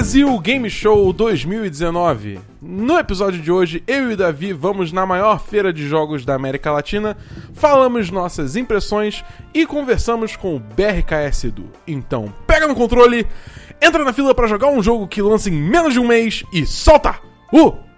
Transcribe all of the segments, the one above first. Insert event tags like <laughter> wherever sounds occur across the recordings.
Brasil Game Show 2019. No episódio de hoje, eu e o Davi vamos na maior feira de jogos da América Latina, falamos nossas impressões e conversamos com o BRKS Edu. Então, pega no controle, entra na fila para jogar um jogo que lança em menos de um mês e solta o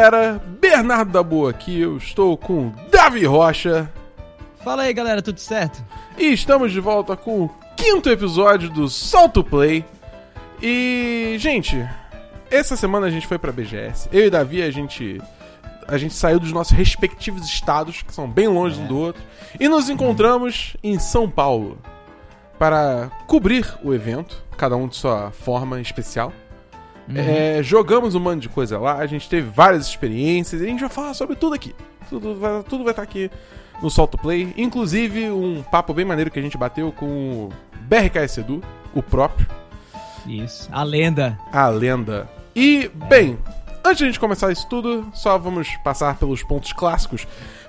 galera, Bernardo da Boa aqui, eu estou com Davi Rocha Fala aí, galera, tudo certo? e estamos de volta com o quinto episódio do Solto Play. E, gente, essa semana a gente foi pra BGS. Eu e Davi, a gente a gente saiu dos nossos respectivos estados, que são bem longe um do outro, e nos encontramos em São Paulo para cobrir o evento, cada um de sua forma especial. É, jogamos um monte de coisa lá, a gente teve várias experiências, e a gente vai falar sobre tudo aqui. Tudo vai, tudo vai estar aqui no Solto Play, inclusive um papo bem maneiro que a gente bateu com o BRKS Edu, o próprio, Isso. A lenda. a lenda. E, bem, antes de a gente começar isso tudo, só vamos passar pelos pontos clássicos.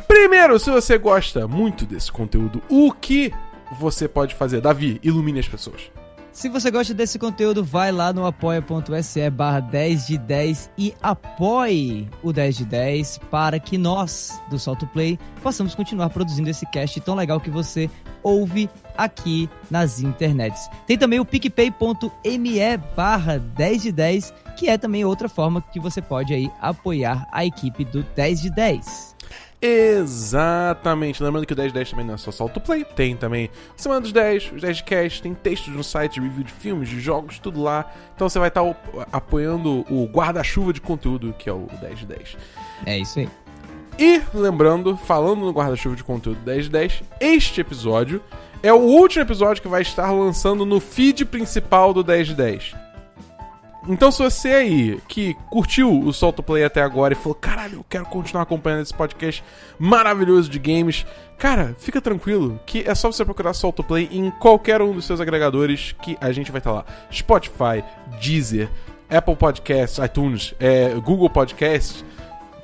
Primeiro, se você gosta muito desse conteúdo, o que você pode fazer? Davi, ilumine as pessoas. Se você gosta desse conteúdo, vai lá no apoia.se barra 10 de 10 e apoie o 10 de 10 para que nós, do Solto Play, possamos continuar produzindo esse cast tão legal que você ouve aqui nas internets. Tem também o picpay.me barra 10 de 10, que é também outra forma que você pode aí apoiar a equipe do 10 de 10. Exatamente. Lembrando que o 10 de 10 também não é só Solto Play, tem também Semana dos 10, os 10 de Cast, tem textos no site, review de filmes, de jogos, tudo lá. Então você vai estar o- apoiando o guarda-chuva de conteúdo que é o 10 de 10. É isso aí. E, lembrando, falando no guarda-chuva de conteúdo 10 de 10, este episódio é o último episódio que vai estar lançando no feed principal do 10 de 10. Então, se você aí que curtiu o Solto Play até agora e falou, caralho, eu quero continuar acompanhando esse podcast maravilhoso de games, cara, fica tranquilo que é só você procurar Solto Play em qualquer um dos seus agregadores que a gente vai estar lá. Spotify, Deezer, Apple Podcasts, iTunes, é, Google Podcasts,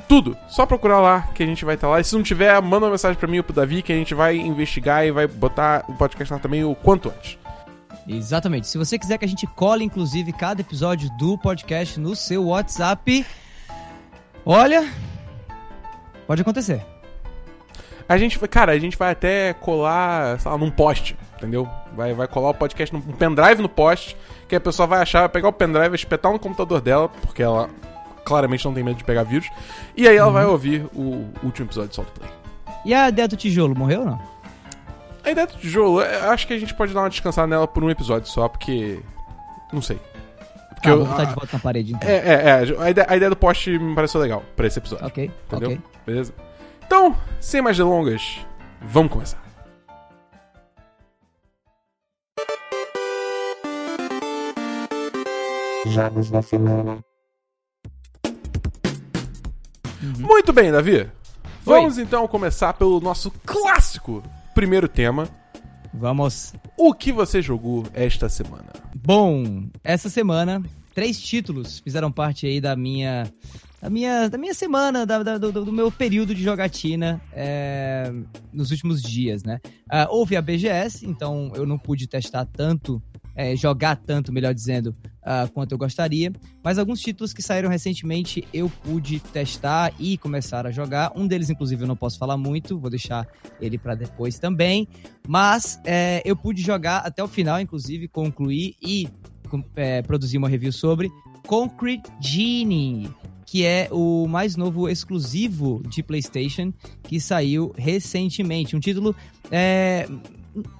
tudo. Só procurar lá que a gente vai estar lá. E se não tiver, manda uma mensagem pra mim ou pro Davi que a gente vai investigar e vai botar o podcast lá também o quanto antes. Exatamente. Se você quiser que a gente cole, inclusive, cada episódio do podcast no seu WhatsApp, olha, pode acontecer. A gente, vai- cara, a gente vai até colar, sei lá, num poste, entendeu? Vai, vai colar o podcast num um pendrive no poste, que a pessoa vai achar, vai pegar o pendrive, vai espetar no computador dela, porque ela claramente não tem medo de pegar vírus, e aí ela vai ouvir o último episódio de Solto Play. E a ideia do tijolo morreu ou não? A ideia do tijolo, eu acho que a gente pode dar uma descansada nela por um episódio só, porque. Não sei. Porque Ah, eu- vou botar a- de volta na parede, então. É, é, é. A ideia, a ideia do poste me pareceu legal pra esse episódio. Ok, Entendeu? ok. Beleza? Então, sem mais delongas, vamos começar. Jogos da semana. Muito bem, Davi. Vamos então começar pelo nosso clássico primeiro tema. Vamos. O que você jogou esta semana? Bom, essa semana, três títulos fizeram parte aí da minha. Da minha, da minha semana, da- da- do, do meu período de jogatina é, nos últimos dias, né? Ah, houve a BGS, então eu não pude testar tanto, é, jogar tanto, melhor dizendo, ah, quanto eu gostaria. Mas alguns títulos que saíram recentemente eu pude testar e começar a jogar. Um deles, inclusive, eu não posso falar muito, vou deixar ele para depois também. Mas é, eu pude jogar até o final, inclusive, concluir e é, produzir uma review sobre Concrete Genie, que é o mais novo exclusivo de PlayStation que saiu recentemente. Um título é,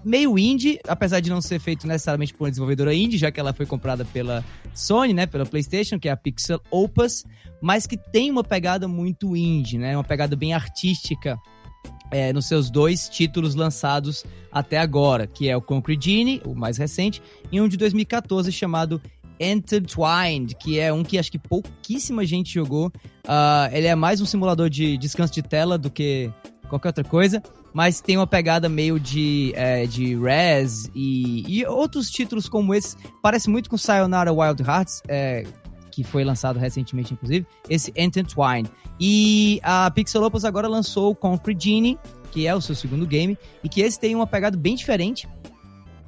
meio indie, apesar de não ser feito necessariamente por uma desenvolvedora indie, já que ela foi comprada pela Sony, né, pela PlayStation, que é a Pixel Opus, mas que tem uma pegada muito indie, né, uma pegada bem artística é, nos seus dois títulos lançados até agora, que é o Concrete Genie, o mais recente, e um de 2014 chamado Intertwined, que é um que acho que pouquíssima gente jogou. Uh, ele é mais um simulador de descanso de tela do que qualquer outra coisa, mas tem uma pegada meio de, é, de Res e, e, outros títulos como esse. Parece muito com Sayonara Wild Hearts, é, que foi lançado recentemente, inclusive, esse Intertwine. E a Pixel Opus agora lançou o Concrete Genie, que é o seu segundo game, e que esse tem uma pegada bem diferente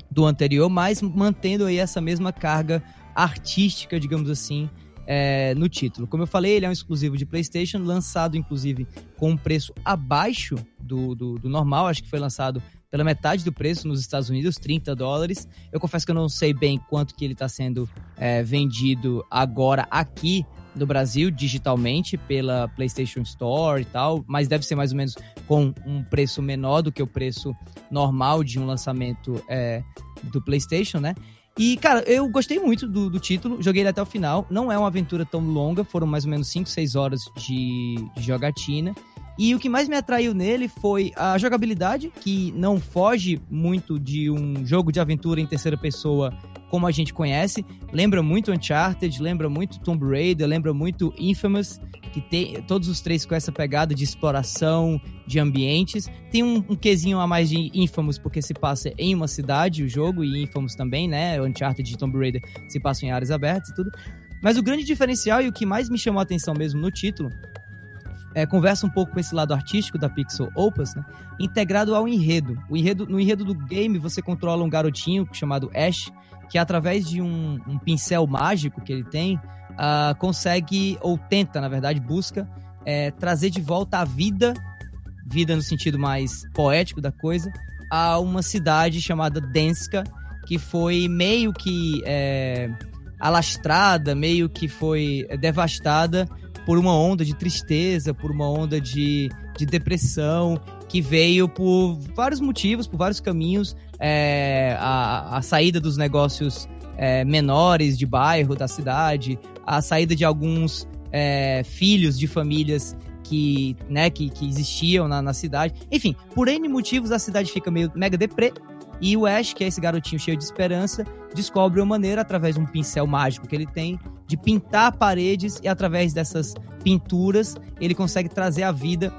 do anterior, mas mantendo aí essa mesma carga artística, digamos assim, é, no título. Como eu falei, ele é um exclusivo de PlayStation, lançado inclusive com um preço abaixo do, do, do normal, acho que foi lançado pela metade do preço nos Estados Unidos, 30 dólares. Eu confesso que eu não sei bem quanto que ele está sendo é, vendido agora aqui no Brasil, digitalmente, pela PlayStation Store e tal, mas deve ser mais ou menos com um preço menor do que o preço normal de um lançamento é, do PlayStation, né? E, cara, eu gostei muito do, do, título, joguei ele até o final. Não é uma aventura tão longa, foram mais ou menos 5, 6 horas de, de jogatina. E o que mais me atraiu nele foi a jogabilidade, que não foge muito de um jogo de aventura em terceira pessoa como a gente conhece. Lembra muito Uncharted, lembra muito Tomb Raider, lembra muito Infamous, que tem todos os três com essa pegada de exploração de ambientes. Tem um, um quesinho a mais de Infamous, porque se passa em uma cidade o jogo, e Infamous também, né? Uncharted e Tomb Raider se passam em áreas abertas e tudo. Mas o grande diferencial e o que mais me chamou a atenção mesmo no título é, conversa um pouco com esse lado artístico da Pixel Opus, né? integrado ao enredo. O enredo. No enredo do game, você controla um garotinho chamado Ash, que através de um, um pincel mágico que ele tem, uh, consegue, ou tenta, na verdade, busca é, trazer de volta a vida, vida no sentido mais poético da coisa, a uma cidade chamada Denska, que foi meio que é, alastrada, meio que foi devastada por uma onda de tristeza, por uma onda de, de depressão, que veio por vários motivos, por vários caminhos. É, a, a saída dos negócios é, menores de bairro, da cidade, a saída de alguns é, filhos de famílias que, né, que, que existiam na, na cidade. Enfim, por N motivos a cidade fica meio mega deprê. E o Ash, que é esse garotinho cheio de esperança, descobre uma maneira, através de um pincel mágico que ele tem, de pintar paredes e através dessas pinturas ele consegue trazer à vida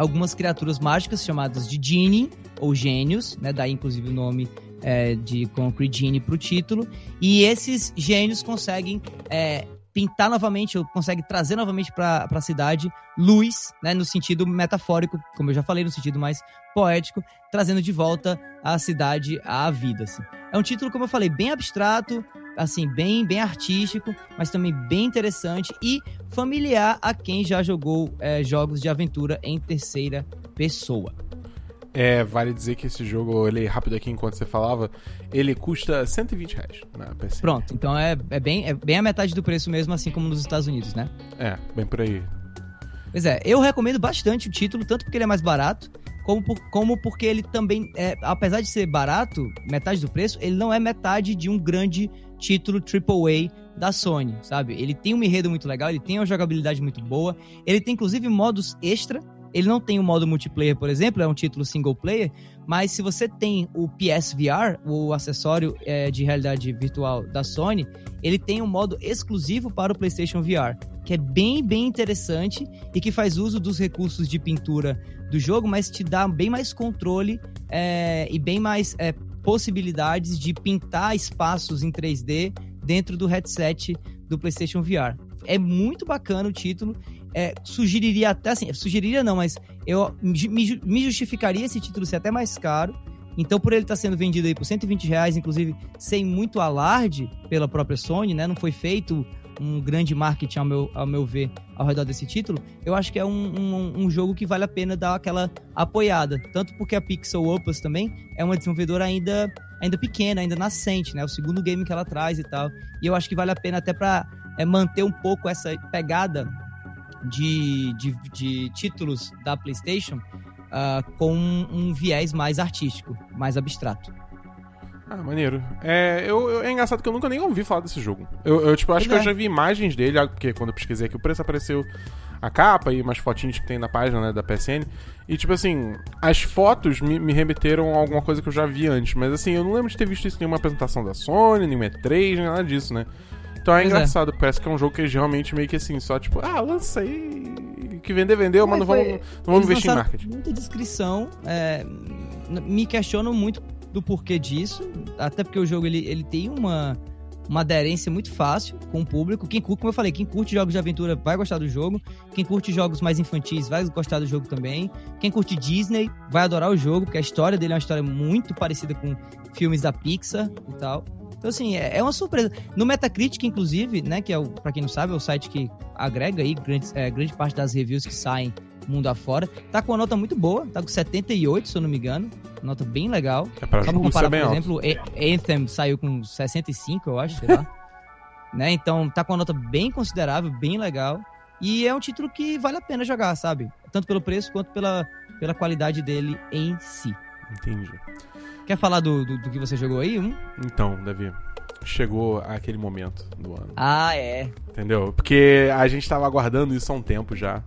algumas criaturas mágicas chamadas de Genie ou gênios, né? Daí inclusive o nome é, de Concrete Genie para o título. E esses gênios conseguem é, pintar novamente, ou consegue trazer novamente para a cidade luz, né, no sentido metafórico, como eu já falei, no sentido mais poético, trazendo de volta a cidade à vida. Assim. É um título, como eu falei, bem abstrato, assim, bem, bem artístico, mas também bem interessante e familiar a quem já jogou é, jogos de aventura em terceira pessoa. É, vale dizer que esse jogo, eu olhei rápido aqui enquanto você falava, ele custa 120 reais na PC. Pronto, então é, é, bem, é bem a metade do preço mesmo, assim como nos Estados Unidos, né? É, bem por aí. Pois é, eu recomendo bastante o título, tanto porque ele é mais barato, como, por, como porque ele também, é, apesar de ser barato, metade do preço, ele não é metade de um grande título AAA da Sony, sabe? Ele tem um enredo muito legal, ele tem uma jogabilidade muito boa, ele tem inclusive modos extra ele não tem o modo multiplayer, por exemplo, é um título single player, mas se você tem o PSVR, o acessório é, de realidade virtual da Sony, ele tem um modo exclusivo para o PlayStation VR, que é bem, bem interessante e que faz uso dos recursos de pintura do jogo, mas te dá bem mais controle é, e bem mais é, possibilidades de pintar espaços em 3D dentro do headset do PlayStation VR. É muito bacana o título é, sugeriria até assim, sugeriria não, mas eu me, me, justificaria esse título ser até mais caro. Então, por ele estar sendo vendido aí por 120 reais, inclusive sem muito alarde pela própria Sony, né? Não foi feito um grande marketing, ao meu, ao meu ver, ao redor desse título. Eu acho que é um, um, um jogo que vale a pena dar aquela apoiada. Tanto porque a Pixel Opus também é uma desenvolvedora ainda, ainda pequena, ainda nascente, né? O segundo game que ela traz e tal. E eu acho que vale a pena até para é, manter um pouco essa pegada de, de, de títulos da PlayStation uh, com um viés mais artístico, mais abstrato. Ah, maneiro. É, eu, eu, é engraçado que eu nunca nem ouvi falar desse jogo. Eu, eu tipo, acho que eu é. já vi imagens dele, porque quando eu pesquisei aqui o preço apareceu a capa e umas fotinhas que tem na página né, da PSN. E, tipo assim, as fotos me, me remeteram a alguma coisa que eu já vi antes. Mas, assim, eu não lembro de ter visto isso em nenhuma apresentação da Sony, nenhuma E3, nem nada disso, né? Então é Pois é. engraçado, parece que é um jogo que eles realmente meio que assim, só tipo, ah, lança aí. Que vender, vendeu, mas não foi- vamos, não vamos investir em marketing. Muita descrição. é, me questiono muito do porquê disso. Até porque o jogo ele, ele tem uma, uma aderência muito fácil com o público. Quem curte, como eu falei, quem curte jogos de aventura vai gostar do jogo. Quem curte jogos mais infantis vai gostar do jogo também. Quem curte Disney vai adorar o jogo, porque a história dele é uma história muito parecida com filmes da Pixar e tal. Então, assim, é, é uma surpresa. No Metacritic, inclusive, né, que é, o, pra quem não sabe, é o site que agrega aí é, grande parte das reviews que saem mundo afora, tá com uma nota muito boa, tá com 78, se eu não me engano. Nota bem legal. É pra Só pra comparar, por exemplo, Anthem saiu com 65, eu acho, sei lá. <laughs> né? Então tá com uma nota bem considerável, bem legal. E é um título que vale a pena jogar, sabe? Tanto pelo preço quanto pela, pela qualidade dele em si. Entendi. Quer falar do, do, do que você jogou aí? Um? Então, Davi, chegou aquele momento do ano. Ah, é. Entendeu? Porque a gente tava aguardando isso há um tempo já.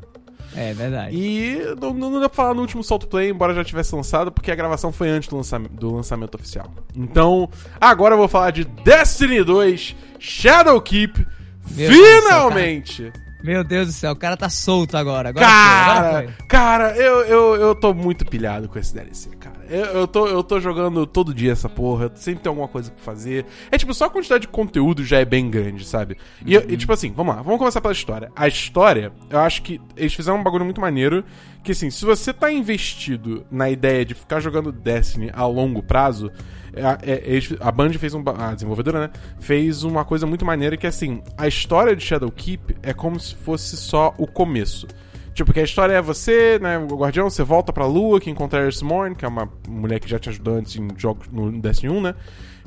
É verdade. E não, não dá pra falar no último Solto Play, embora já tivesse lançado, porque a gravação foi antes do, lançam- do lançamento oficial. Então, agora eu vou falar de Destiny 2 Shadowkeep. Meu Deus do céu, finalmente! Meu Deus do céu, o cara tá solto agora. Agora foi, agora Cara, foi. cara, eu, eu, eu tô muito pilhado com esse DLC, cara. Eu, eu, tô, eu tô jogando todo dia essa porra, sempre tem alguma coisa pra fazer. É tipo, só a quantidade de conteúdo já é bem grande, sabe? E, eu- e, tipo assim, vamos lá, vamos começar pela história. A história, eu acho que eles fizeram um bagulho muito maneiro, que assim, se você tá investido na ideia de ficar jogando Destiny a longo prazo, é- é- eles- a Band fez um. A desenvolvedora, né? Fez uma coisa muito maneira que assim, a história de Shadowkeep é como se fosse só o começo. Tipo, que a história é você, né, o guardião, você volta pra lua, que encontra a Morn, que é uma mulher que já te ajudou antes em jogos no Destiny 1, né?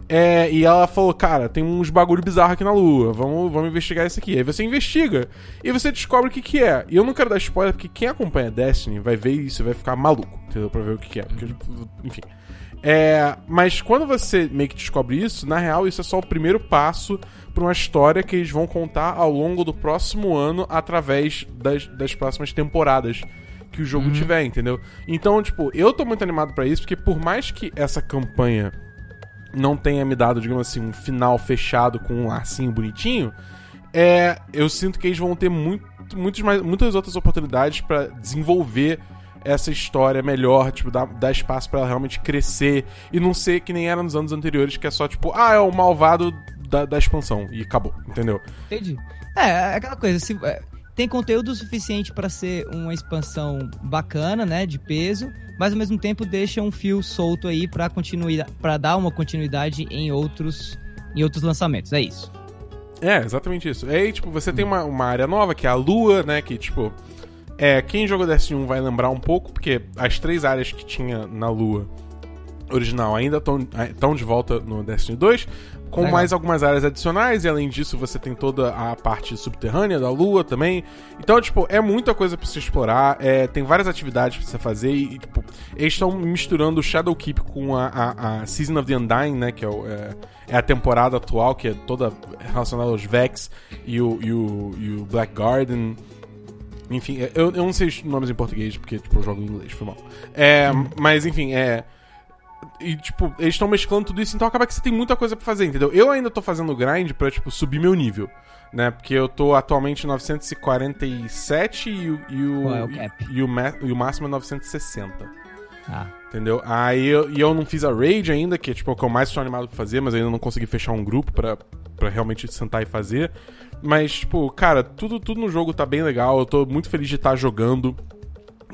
É, e ela falou, cara, tem uns bagulho bizarro aqui na lua, vamos, vamos investigar isso aqui. Aí você investiga e você descobre o que que é. E eu não quero dar spoiler, porque quem acompanha Destiny vai ver isso e vai ficar maluco, entendeu? Pra ver o que que é. Porque, enfim. É, mas quando você meio que descobre isso, na real, isso é só o primeiro passo pra uma história que eles vão contar ao longo do próximo ano através das, das próximas temporadas que o jogo tiver, entendeu? Então, tipo, eu tô muito animado pra isso, porque por mais que essa campanha não tenha me dado, digamos assim, um final fechado com um lacinho bonitinho, é, eu sinto que eles vão ter muito, muitos mais, muitas outras oportunidades pra desenvolver essa história melhor, tipo, dar, dar espaço pra ela realmente crescer e não ser que nem era nos anos anteriores, que é só tipo, ah, é o malvado da, da expansão e acabou, entendeu? Entendi. É, é aquela coisa, se, é, tem conteúdo suficiente pra ser uma expansão bacana, né, de peso, mas ao mesmo tempo deixa um fio solto aí para continuidade, para dar uma continuidade em outros em outros lançamentos. É isso. É, exatamente isso. Aí, tipo, você tem uma, uma área nova, que é a Lua, né? Que, tipo, é, quem jogou Destiny 1 vai lembrar um pouco, porque as três áreas que tinha na Lua original ainda estão de volta no Destiny 2, com Legal. mais algumas áreas adicionais, e além disso você tem toda a parte subterrânea da Lua também. Então, tipo, é muita coisa pra você explorar, é, tem várias atividades pra você fazer, e, e, tipo, eles estão misturando o Shadowkeep com a, a, a Season of the Undying, né, que é, o- é- é a temporada atual, que é toda relacionada aos Vex e o, e o, e o Black Garden. Enfim, é, eu, eu não sei os nomes em português, porque, tipo, eu jogo em inglês, foi mal. É, Mas, enfim, é... E, tipo, eles estão mesclando tudo isso, então acaba que você tem muita coisa pra fazer, entendeu? Eu ainda tô fazendo grind pra, tipo, subir meu nível, né? Porque eu tô atualmente em 947 e, o- e o, Qual é o cap? e, o, ma- e o máximo é 960. Ah, Entendeu? Aí eu, e eu não fiz a raid ainda, que é tipo o que eu mais estou animado pra fazer, mas ainda não consegui fechar um grupo pra, pra realmente sentar e fazer. Mas, tipo, cara, tudo, tudo no jogo tá bem legal. Eu tô muito feliz de estar jogando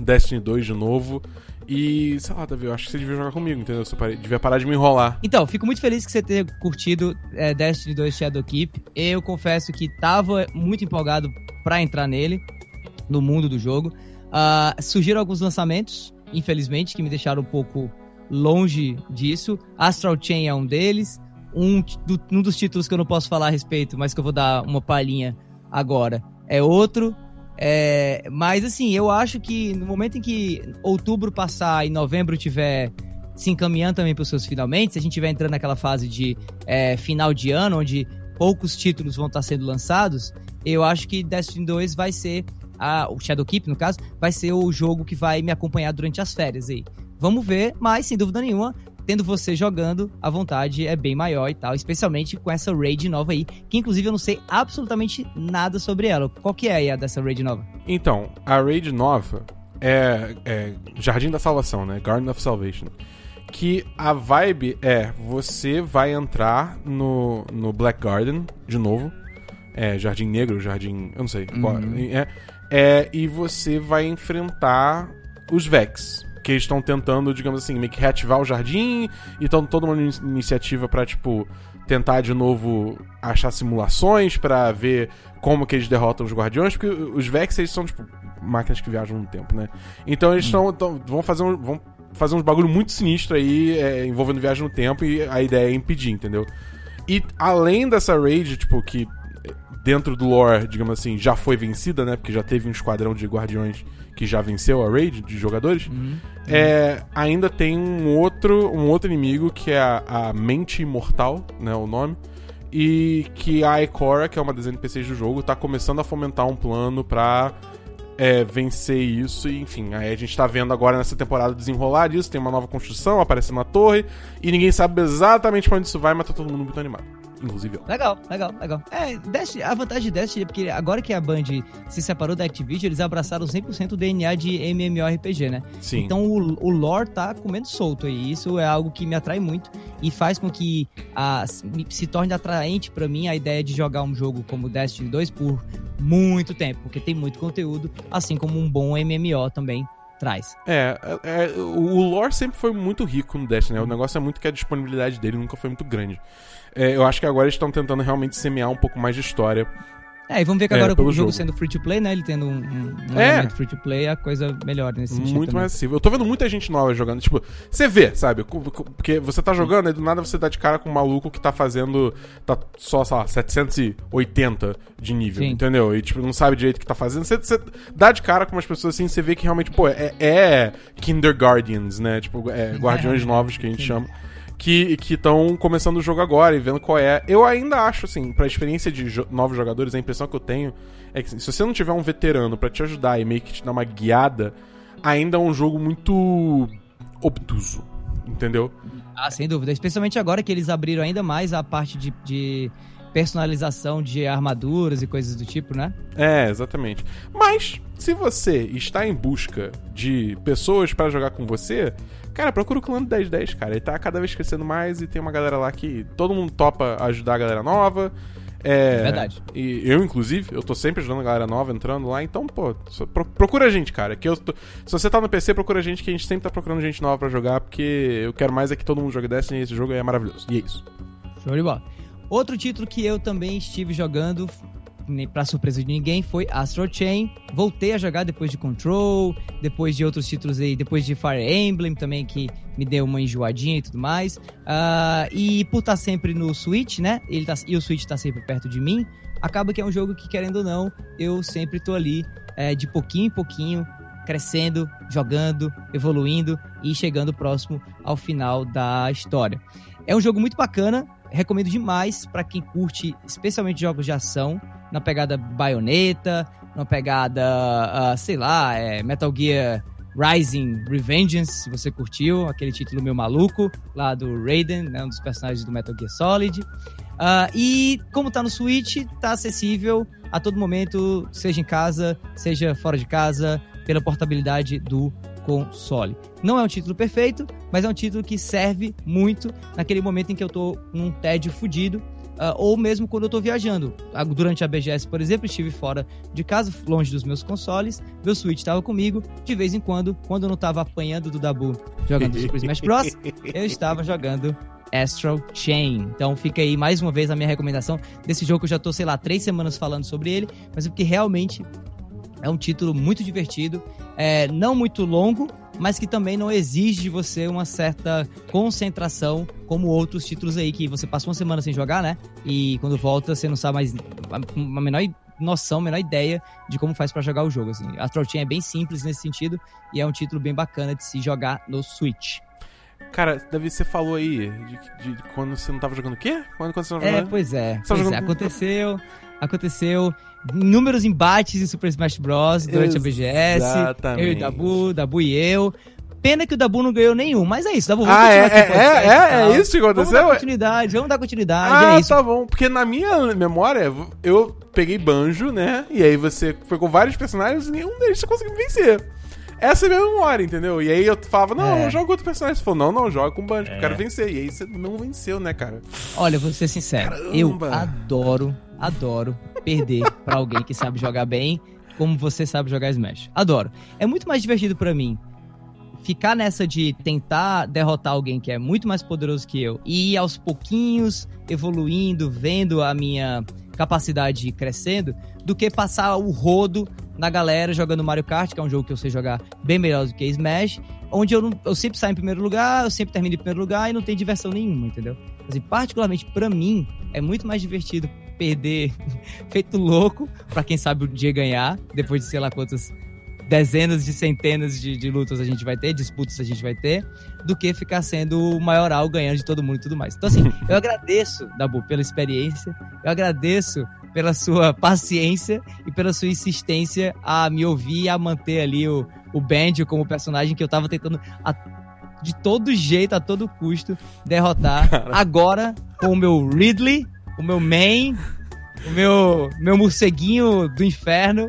Destiny 2 de novo. E, sei lá, Davi, eu acho que você devia jogar comigo, entendeu? Você pare- devia parar de me enrolar. Então, fico muito feliz que você tenha curtido é, Destiny 2 Shadowkeep. Eu confesso que tava muito empolgado pra entrar nele, no mundo do jogo. Ah, surgiram alguns lançamentos, infelizmente, que me deixaram um pouco longe disso. Astral Chain é um deles. Um, do- um dos títulos que eu não posso falar a respeito, mas que eu vou dar uma palhinha agora, é outro. É, mas assim, eu acho que no momento em que outubro passar e novembro tiver se encaminhando também para os seus finalmente, se a gente estiver entrando naquela fase de é, final de ano, onde poucos títulos vão estar sendo lançados, eu acho que Destiny 2 vai ser a, o Shadowkeep, no caso, vai ser o jogo que vai me acompanhar durante as férias aí. Vamos ver, mas sem dúvida nenhuma, tendo você jogando, a vontade é bem maior e tal, especialmente com essa raid nova aí, que inclusive eu não sei absolutamente nada sobre ela. Qual que é a dessa raid nova? Então, a raid nova é, é Jardim da Salvação, né? Garden of Salvation. Que a vibe é, você vai entrar no, no Black Garden, de novo. É, Jardim Negro, Jardim... eu não sei. qual- é, é, e você vai enfrentar os Vex. Que eles estão tentando, digamos assim, meio que reativar o jardim e estão toda uma ini- iniciativa pra, tipo, tentar de novo achar simulações pra ver como que eles derrotam os guardiões, porque os Vex, eles são, tipo, máquinas que viajam no tempo, né? Então eles estão. vão fazer um, vão fazer uns bagulho muito sinistro aí, é, envolvendo viagem no tempo, e a ideia é impedir, entendeu? E além dessa raid, tipo, que dentro do lore, digamos assim, já foi vencida, né? Porque já teve um esquadrão de guardiões que já venceu a raid de jogadores. É, ainda tem um outro, um outro inimigo que é a, a Mente Imortal, né? O nome. E que a Ikora, que é uma das NPCs do jogo, tá começando a fomentar um plano pra é, vencer isso. E, enfim, aí a gente tá vendo agora nessa temporada desenrolar disso. Tem uma nova construção aparecendo na torre. E ninguém sabe exatamente pra onde isso vai, mas tá todo mundo muito animado. Inclusive eu. Legal, legal, legal. É, Destiny, a vantagem de Destiny é porque agora que a Band se separou da Activision, eles abraçaram 100% o DNA de MMORPG, né? Sim. Então o, o lore tá comendo solto aí. Isso é algo que me atrai muito e faz com que a, se torne atraente pra mim a ideia de jogar um jogo como Destiny 2 por muito tempo, porque tem muito conteúdo, assim como um bom MMO também traz. É, é, é, o lore sempre foi muito rico no Destiny, né? O negócio é muito que a disponibilidade dele nunca foi muito grande. É, eu acho que agora eles estão tentando realmente semear um pouco mais de história. É, e vamos ver que É, agora pelo o jogo, jogo. sendo free to play, né? Ele tendo um, um, um É. free to play, a coisa melhora nesse sentido. muito também. mais acessível. Eu tô vendo muita gente nova jogando. Tipo, você vê, sabe? Porque você tá jogando e do nada você dá de cara com um maluco que tá fazendo. Tá só, sei lá, 780 de nível, Sim. entendeu? E, tipo, não sabe direito o que tá fazendo. Você, você dá de cara com umas pessoas assim, você vê que realmente, pô, é, é né? Tipo, <laughs> é, guardiões novos que a gente chama. Que estão começando o jogo agora e vendo qual é. Eu ainda acho, assim, pra experiência de jo- novos jogadores, a impressão que eu tenho é que assim, se você não tiver um veterano pra te ajudar e meio que te dar uma guiada, ainda é um jogo muito obtuso. Entendeu? Ah, sem dúvida. Especialmente agora que eles abriram ainda mais a parte de, de personalização de armaduras e coisas do tipo, né? É, exatamente. Mas, se você está em busca de pessoas pra jogar com você, cara, procura o clã do 1010, cara. Ele tá cada vez crescendo mais e tem uma galera lá que todo mundo topa ajudar a galera nova. É, Verdade. E eu, inclusive, eu tô sempre ajudando a galera nova entrando lá, então, pô, pro- procura a gente, cara. Que eu tô- se você tá no PC, procura a gente, que a gente sempre tá procurando gente nova pra jogar, porque eu quero mais é que todo mundo jogue Destiny e esse jogo é maravilhoso. E é isso. Show de bola. Outro título que eu também estive jogando, pra surpresa de ninguém, foi Astral Chain. Voltei a jogar depois de Control, depois de outros títulos aí, depois de Fire Emblem também, que me deu uma enjoadinha e tudo mais. Ah, e por estar sempre no Switch, né? Ele tá, e o Switch tá sempre perto de mim, acaba que é um jogo que, querendo ou não, eu sempre tô ali é, de pouquinho em pouquinho, crescendo, jogando, evoluindo e chegando próximo ao final da história. É um jogo muito bacana, recomendo demais pra quem curte especialmente jogos de ação, na pegada baioneta, na pegada, ah, sei lá, é, Metal Gear Rising Revengeance, se você curtiu, aquele título meio maluco, lá do Raiden, né, um dos personagens do Metal Gear Solid. Ah, e como tá no Switch, tá acessível a todo momento, seja em casa, seja fora de casa, pela portabilidade do console. Não é um título perfeito, mas é um título que serve muito naquele momento em que eu tô num tédio fudido, ah, ou mesmo quando eu tô viajando. Ah, Durante a BGS, por exemplo, estive fora de casa, longe dos meus consoles, meu Switch estava comigo, de vez em quando, quando eu não tava apanhando do Dabu jogando Super Smash Bros, <laughs> eu estava jogando Astral Chain. Então fica aí mais uma vez a minha recomendação desse jogo que eu já tô, sei lá, três semanas falando sobre ele, mas é porque realmente é um título muito divertido, é, não muito longo, mas que também não exige de você uma certa concentração, como outros títulos aí que você passa uma semana sem jogar, né? E quando volta você não sabe mais uma menor noção, menor ideia de como faz pra jogar o jogo. Assim. Astral Chain é bem simples nesse sentido e é um título bem bacana de se jogar no Switch. Cara, Davi, você falou aí de, de quando você não tava jogando o quê? Quando, quando você não É, jogando? pois é. Pois é, jogando- aconteceu. Aconteceu. Inúmeros embates em Super Smash Bros. durante a BGS. Exatamente. Eu e o Dabu, Dabu e eu. Pena que o Dabu não ganhou nenhum, mas é isso, Dabu. vamos Ah, é, é, é, e é, é isso que Vamos aconteceu? dar continuidade, vamos dar continuidade, Ah, é isso. tá bom. Porque na minha memória, eu peguei banjo, né? E aí você pegou vários personagens e nenhum deles você conseguiu vencer. Essa é a minha memória, entendeu? E aí eu falava, não, É. eu jogo outro personagem. Você falou, não, não, joga com banjo, eu quero vencer. E aí você não venceu, né, cara? Olha, vou ser sincero, eu Caramba. adoro, adoro perder pra alguém que sabe jogar bem, como você sabe jogar Smash. Adoro. É muito mais divertido pra mim ficar nessa de tentar derrotar alguém que é muito mais poderoso que eu e ir aos pouquinhos evoluindo, vendo a minha capacidade crescendo, do que passar o rodo na galera jogando Mario Kart, que é um jogo que eu sei jogar bem melhor do que Smash, onde eu, não- eu sempre saio em primeiro lugar, eu sempre termino em primeiro lugar e não tem diversão nenhuma, entendeu? Assim, particularmente pra mim, é muito mais divertido perder feito louco, pra quem sabe um dia ganhar, depois de sei lá quantas dezenas de centenas de, de lutas a gente vai ter, disputas a gente vai ter, do que ficar sendo o maioral ganhando de todo mundo e tudo mais. Então, assim, <laughs> eu agradeço, Dabu, pela experiência, eu agradeço pela sua paciência e pela sua insistência a me ouvir e a manter ali o, o Banjo como personagem que eu tava tentando a- de todo jeito, a todo custo, derrotar. Agora, com o meu Ridley, o meu main, o meu, meu morceguinho do inferno.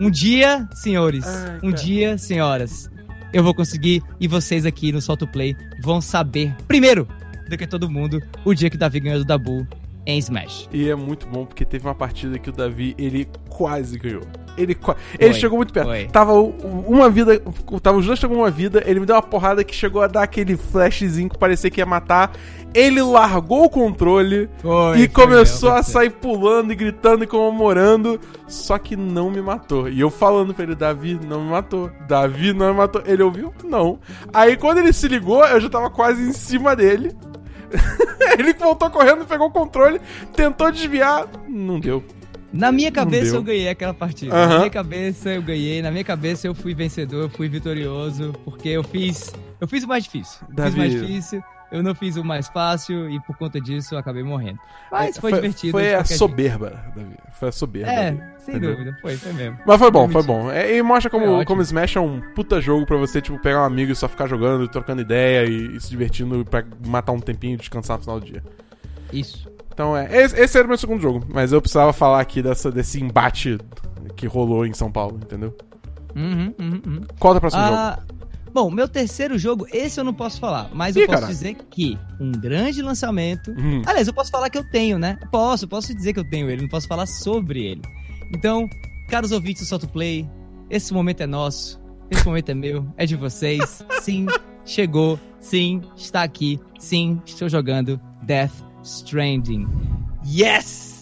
Um dia, senhores, Ai, um cara. dia, senhoras, eu vou conseguir e vocês aqui no Solto Play vão saber, primeiro do que todo mundo, o dia que o Davi ganhou do Dabu em Smash. E é muito bom porque teve uma partida que o Davi, ele quase ganhou. Ele, qua- ele chegou muito perto. foi. Tava uma vida. Tava os dois com uma vida. Ele me deu uma porrada que chegou a dar aquele flashzinho que parecia que ia matar. Ele largou o controle Foi, e começou a sair pulando e gritando e comemorando. Só que não me matou. E eu falando pra ele, Davi, não me matou. Davi não me matou. Ele ouviu? Não. Aí quando ele se ligou, eu já tava quase em cima dele. <laughs> ele voltou correndo, pegou o controle, tentou desviar. Não deu. Na minha cabeça eu ganhei aquela partida. Aham. Na minha cabeça eu ganhei, na minha cabeça eu fui vencedor, eu fui vitorioso, porque eu fiz, eu fiz o mais difícil. Davi. Fiz o mais difícil, eu não fiz o mais fácil e por conta disso eu acabei morrendo. Mas É, foi, divertido. Foi a soberba, Davi. Foi a soberba. É, Davi. sem Entendeu? dúvida, foi, foi mesmo. Mas foi bom, foi Foi bom. É, e mostra Foi como, como Smash é um puta jogo pra você, tipo, pegar um amigo e só ficar jogando, trocando ideia e, e se divertindo pra matar um tempinho e descansar no final do dia. Isso. Então é, esse, esse era o meu segundo jogo, mas eu precisava falar aqui dessa, desse embate que rolou em São Paulo, entendeu? Uhum, uhum, uhum. Qual é o próximo jogo? Bom, meu terceiro jogo, esse eu não posso falar, mas Ih, eu posso dizer que um grande lançamento. Hum. Aliás, eu posso falar que eu tenho, né? Posso, posso dizer que eu tenho ele, não posso falar sobre ele. Então, caros ouvintes do Solto Play, esse momento é nosso, esse momento é meu, é de vocês. <laughs> Sim, chegou, sim, está aqui, sim, estou jogando Death Stranding. Yes!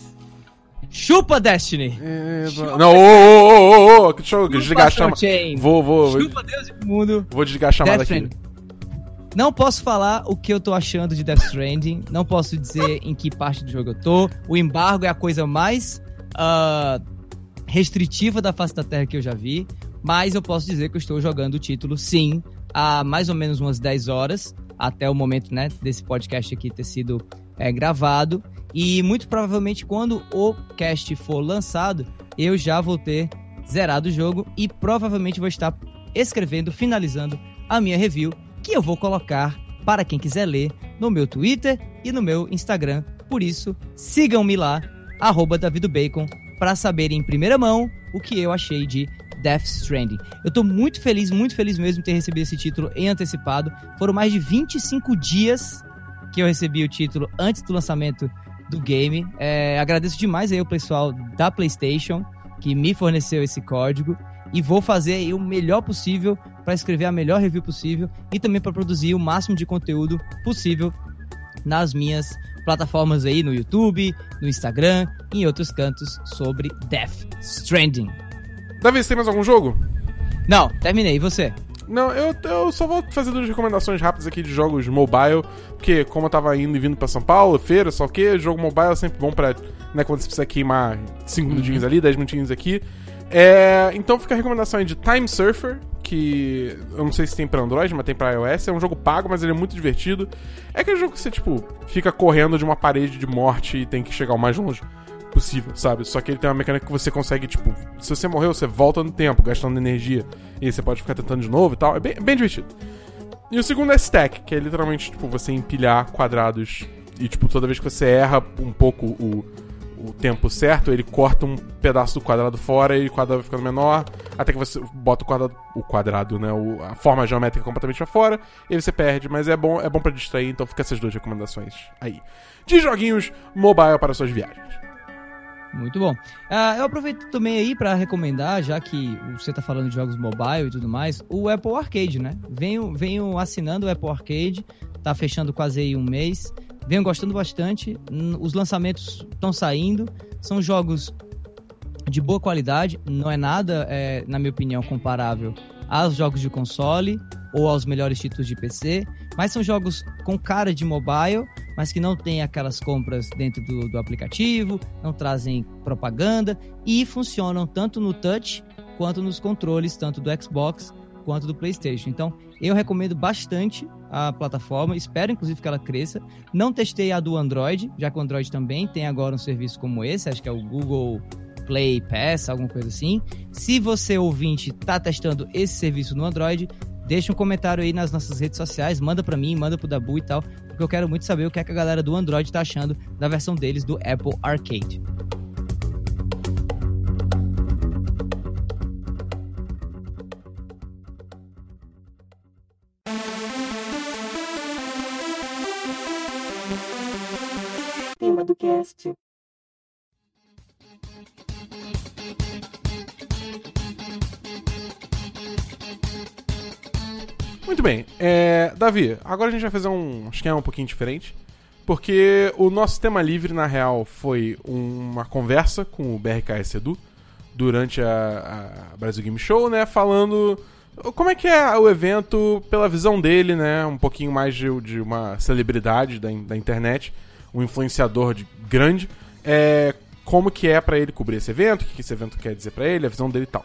Chupa Destiny! É, não, ô, ô, ô, ô, deixa eu desligar a chamada. Chain. Vou, vou, Chupa Deus e o mundo. vou desligar a chamada Death aqui. Não posso falar o que eu tô achando de Death Stranding. Não posso dizer em que parte do jogo eu tô. O embargo é a coisa mais ah, restritiva da face da Terra que eu já vi. Mas eu posso dizer que eu estou jogando o título, sim, há mais ou menos umas 10 horas. Até o momento, né, desse podcast aqui ter sido é, gravado. E muito provavelmente quando o cast for lançado, eu já vou ter zerado o jogo e provavelmente vou estar escrevendo, finalizando a minha review, que eu vou colocar para quem quiser ler no meu Twitter e no meu Instagram. Por isso, sigam-me lá, arroba DavidoBacon, para saberem em primeira mão o que eu achei de Death Stranding. Eu tô muito feliz, muito feliz mesmo de ter recebido esse título em antecipado. Foram mais de 25 dias que eu recebi o título antes do lançamento do game. É, agradeço demais aí o pessoal da PlayStation que me forneceu esse código e vou fazer o melhor possível para escrever a melhor review possível e também para produzir o máximo de conteúdo possível nas minhas plataformas aí no YouTube, no Instagram e em outros cantos sobre Death Stranding. Davi, você tem mais algum jogo? Não, terminei. E você? Não, eu, eu só vou fazer duas recomendações rápidas aqui de jogos mobile, porque como eu tava indo e vindo pra São Paulo, feira, só o que, jogo mobile é sempre bom pra, né, quando você precisa queimar 5 minutinhos ali, 10 minutinhos aqui. É, então fica a recomendação aí de Time Surfer, que eu não sei se tem pra Android, mas tem pra iOS. É um jogo pago, mas ele é muito divertido. É aquele jogo que você, tipo, fica correndo de uma parede de morte e tem que chegar o mais longe possível, sabe? Só que ele tem uma mecânica que você consegue, tipo, se você morreu, você volta no tempo, gastando energia. E aí você pode ficar tentando de novo e tal. É bem, bem divertido. E o segundo é stack, que é literalmente, tipo, você empilhar quadrados e, tipo, toda vez que você erra um pouco o, o tempo certo, ele corta um pedaço do quadrado fora e o quadrado vai ficando menor, até que você bota o quadrado, o quadrado, né, o, a forma geométrica completamente pra fora, e você perde, mas é bom, é bom para distrair, então fica essas duas recomendações aí. De joguinhos mobile para suas viagens. Muito bom. Uh, eu aproveito também aí para recomendar, já que você tá falando de jogos mobile e tudo mais, o Apple Arcade, né? Venho, venho assinando o Apple Arcade, tá fechando quase aí um mês. Venho gostando bastante. Os lançamentos estão saindo. São jogos de boa qualidade. Não é nada, é, na minha opinião, comparável aos jogos de console ou aos melhores títulos de PC. Mas são jogos com cara de mobile, mas que não tem aquelas compras dentro do, do aplicativo, não trazem propaganda e funcionam tanto no touch quanto nos controles, tanto do Xbox quanto do PlayStation. Então, eu recomendo bastante a plataforma, espero inclusive que ela cresça. Não testei a do Android, já que o Android também tem agora um serviço como esse, acho que é o Google Play Pass, alguma coisa assim. Se você ouvinte está testando esse serviço no Android, deixa um comentário aí nas nossas redes sociais, manda para mim, manda pro Dabu e tal, porque eu quero muito saber o que, é que a galera do Android tá achando da versão deles do Apple Arcade. Tema do cast. Muito bem. É, Davi, agora a gente vai fazer um esquema um pouquinho diferente. Porque o nosso tema livre, na real, foi uma conversa com o BRKS Edu durante a, a Brasil Game Show, né? Falando como é que é o evento pela visão dele, né? Um pouquinho mais de, de uma celebridade da, da, internet, um influenciador de, grande. É, como que é para ele cobrir esse evento, o que esse evento quer dizer para ele, a visão dele e tal.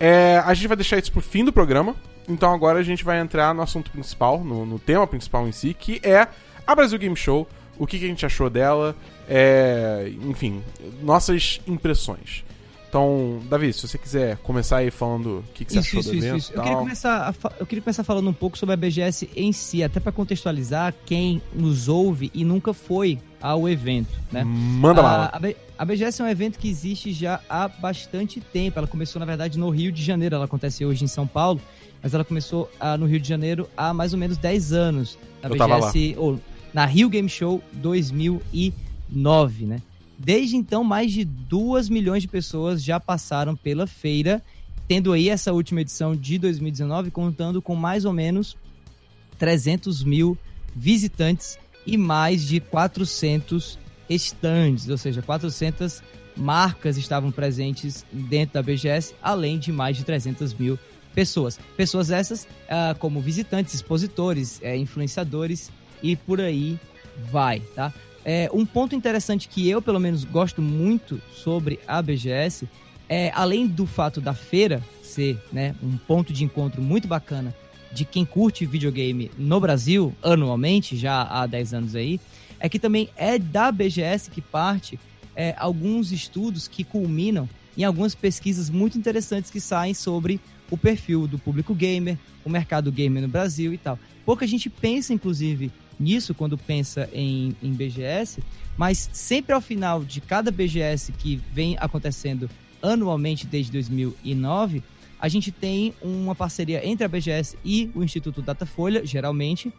É, a gente vai deixar isso pro fim do programa, então agora a gente vai entrar no assunto principal, no, no tema principal em si, que é a Brasil Game Show, o que, que a gente achou dela, é, enfim, nossas impressões. Então, Davi, se você quiser começar aí falando o que, que você isso, achou isso, do evento. Isso, isso. Eu, queria começar eu queria começar falando um pouco sobre a BGS em si, até para contextualizar quem nos ouve e nunca foi ao evento, né? Manda lá. A, a BGS é um evento que existe já há bastante tempo. Ela começou, na verdade, no Rio de Janeiro. Ela acontece hoje em São Paulo mas ela começou ah, no Rio de Janeiro há mais ou menos 10 anos. Na Eu BGS, ou na Rio Game Show 2009, né? Desde então, mais de 2 milhões de pessoas já passaram pela feira, tendo aí essa última edição de 2019, contando com mais ou menos 300 mil visitantes e mais de 400 stands, ou seja, 400 marcas estavam presentes dentro da BGS, além de mais de 300 mil pessoas. Pessoas essas uh, como visitantes, expositores, é, influenciadores e por aí vai, tá? É, um ponto interessante que eu, pelo menos, gosto muito sobre a BGS é, além do fato da feira ser né, um ponto de encontro muito bacana de quem curte videogame no Brasil, anualmente, já há 10 anos aí, é que também é da BGS que parte é, alguns estudos que culminam em algumas pesquisas muito interessantes que saem sobre o perfil do público gamer, o mercado gamer no Brasil e tal. Pouca gente pensa, inclusive, nisso quando pensa em, em BGS, mas sempre ao final de cada BGS que vem acontecendo anualmente desde 2009, a gente tem uma parceria entre a BGS e o Instituto Datafolha, geralmente,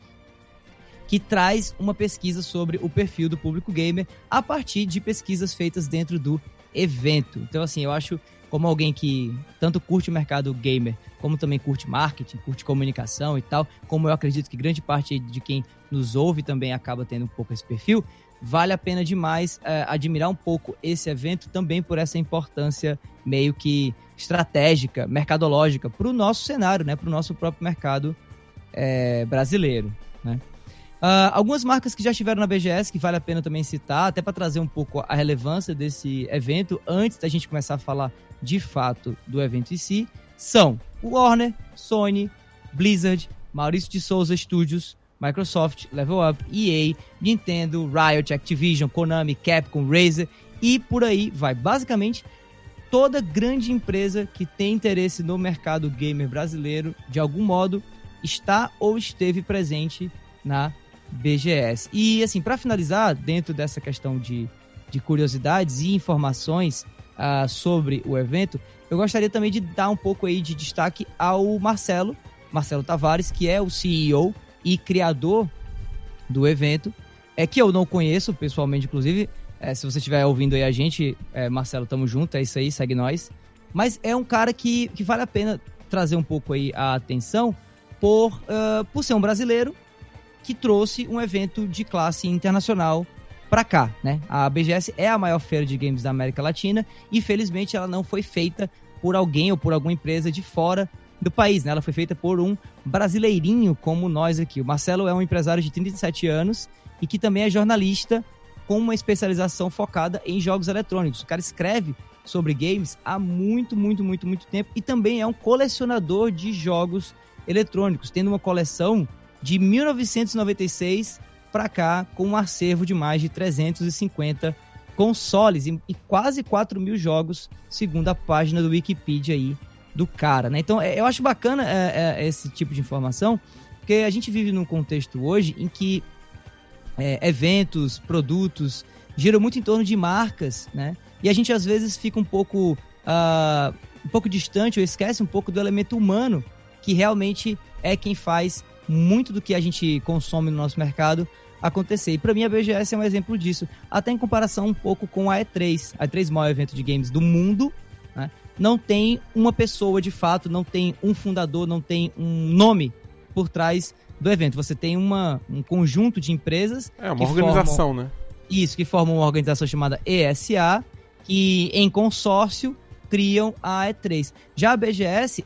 que traz uma pesquisa sobre o perfil do público gamer a partir de pesquisas feitas dentro do evento. Então, assim, eu acho como alguém que tanto curte o mercado gamer, como também curte marketing, curte comunicação e tal, como eu acredito que grande parte de quem nos ouve também acaba tendo um pouco esse perfil, vale a pena demais é, admirar um pouco esse evento também por essa importância meio que estratégica, mercadológica para o nosso cenário, né, para o nosso próprio mercado é, brasileiro, né? Uh, algumas marcas que já estiveram na BGS, que vale a pena também citar, até para trazer um pouco a relevância desse evento, antes da gente começar a falar de fato do evento em si, são Warner, Sony, Blizzard, Maurício de Souza Studios, Microsoft, Level Up, EA, Nintendo, Riot, Activision, Konami, Capcom, Razer e por aí vai. Basicamente, toda grande empresa que tem interesse no mercado gamer brasileiro, de algum modo, está ou esteve presente na BGS. E assim, para finalizar, dentro dessa questão de, de curiosidades e informações uh, sobre o evento, eu gostaria também de dar um pouco aí de destaque ao Marcelo, Marcelo Tavares, que é o CEO e criador do evento, é que eu não conheço pessoalmente, inclusive. É, se você estiver ouvindo aí a gente, é, Marcelo, tamo junto, é isso aí, segue nós. Mas é um cara que, que vale a pena trazer um pouco aí a atenção por, uh, por ser um brasileiro que trouxe um evento de classe internacional para cá, né? A BGS é a maior feira de games da América Latina e felizmente ela não foi feita por alguém ou por alguma empresa de fora do país, né? Ela foi feita por um brasileirinho como nós aqui. O Marcelo é um empresário de 37 anos e que também é jornalista com uma especialização focada em jogos eletrônicos. O cara escreve sobre games há muito, muito, muito, muito tempo e também é um colecionador de jogos eletrônicos, tendo uma coleção de 1996 para cá com um acervo de mais de 350 consoles e, e, quase 4 mil jogos, segundo a página do Wikipedia aí do cara, né? Então, é, eu acho bacana é, é, esse tipo de informação, porque a gente vive num contexto hoje em que é, eventos, produtos giram muito em torno de marcas, né? E a gente às vezes fica um pouco uh, um pouco distante ou esquece um pouco do elemento humano que realmente é quem faz muito do que a gente consome no nosso mercado acontecer. E para mim a BGS é um exemplo disso, até em comparação um pouco com a E3. A E3 é o maior evento de games do mundo, né? não tem uma pessoa de fato, não tem um fundador, não tem um nome por trás do evento. Você tem uma, um conjunto de empresas. É, uma organização, formam, né? Isso, que formam uma organização chamada ESA, que em consórcio criam a E3. Já a BGS,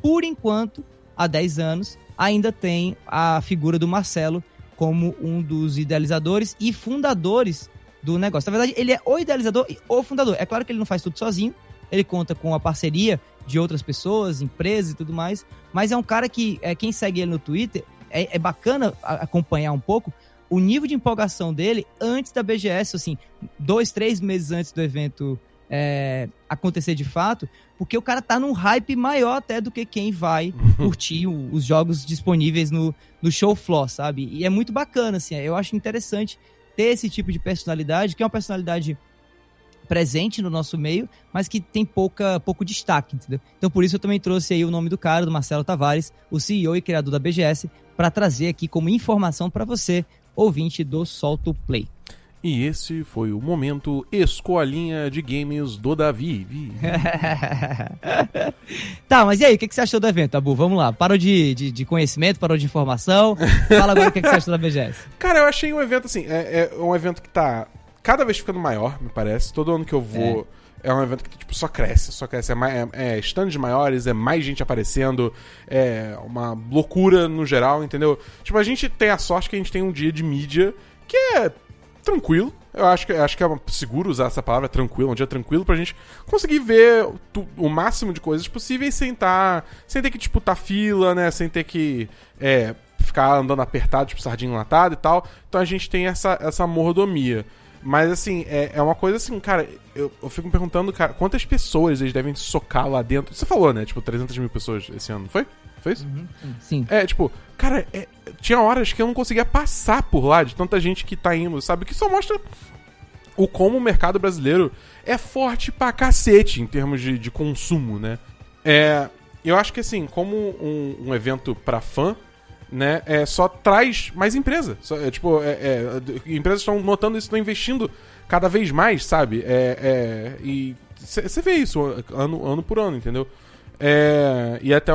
por enquanto, há 10 anos, ainda tem a figura do Marcelo como um dos idealizadores e fundadores do negócio. Na verdade, ele é o idealizador e o fundador. É claro que ele não faz tudo sozinho, ele conta com a parceria de outras pessoas, empresas e tudo mais, mas é um cara que, é, quem segue ele no Twitter, é, é bacana acompanhar um pouco o nível de empolgação dele antes da BGS, assim, dois, três meses antes do evento é, acontecer de fato, porque o cara tá num hype maior até do que quem vai <laughs> curtir o, os jogos disponíveis no, no show floor, sabe? E é muito bacana, assim, eu acho interessante ter esse tipo de personalidade, que é uma personalidade presente no nosso meio, mas que tem pouca, pouco destaque, entendeu? Então por isso eu também trouxe aí o nome do cara, do Marcelo Tavares, o CEO e criador da BGS, para trazer aqui como informação para você, ouvinte do Solto Play. E esse foi o momento escolinha de games do Davi. <laughs> tá, mas e aí, o que, que você achou do evento, Abu? Vamos lá. Parou de, de, de conhecimento, parou de informação. Fala agora o que, que você achou da BGS. <laughs> Cara, eu achei um evento assim, é, é um evento que tá cada vez ficando maior, me parece. Todo ano que eu vou. É. é um evento que tipo, só cresce, só cresce. É, é, é stands maiores, é mais gente aparecendo, é uma loucura no geral, entendeu? Tipo, a gente tem a sorte que a gente tem um dia de mídia que é tranquilo. Eu acho que, acho que é seguro usar essa palavra, tranquilo, um dia tranquilo pra gente conseguir ver tu, o máximo de coisas possíveis sem tá, sem ter que disputar fila, né? Sem ter que é, ficar andando apertado, tipo sardinha enlatada e tal. Então a gente tem essa, essa mordomia. Mas assim, é, é uma coisa assim, cara, eu, eu fico me perguntando, cara, quantas pessoas eles devem socar lá dentro? Você falou, né? Tipo, 300 mil pessoas esse ano, foi? Foi isso? Uhum, sim. É, tipo, cara, é, tinha horas que eu não conseguia passar por lá de tanta gente que tá indo, sabe? Que só mostra o como o mercado brasileiro é forte pra cacete em termos de, de consumo, né? É, eu acho que assim, como um, um evento pra fã, né, é, só traz mais empresa. Só, é, tipo, é, é, empresas estão notando isso, estão investindo cada vez mais, sabe? É, é e você vê isso ano, ano por ano, entendeu? E até.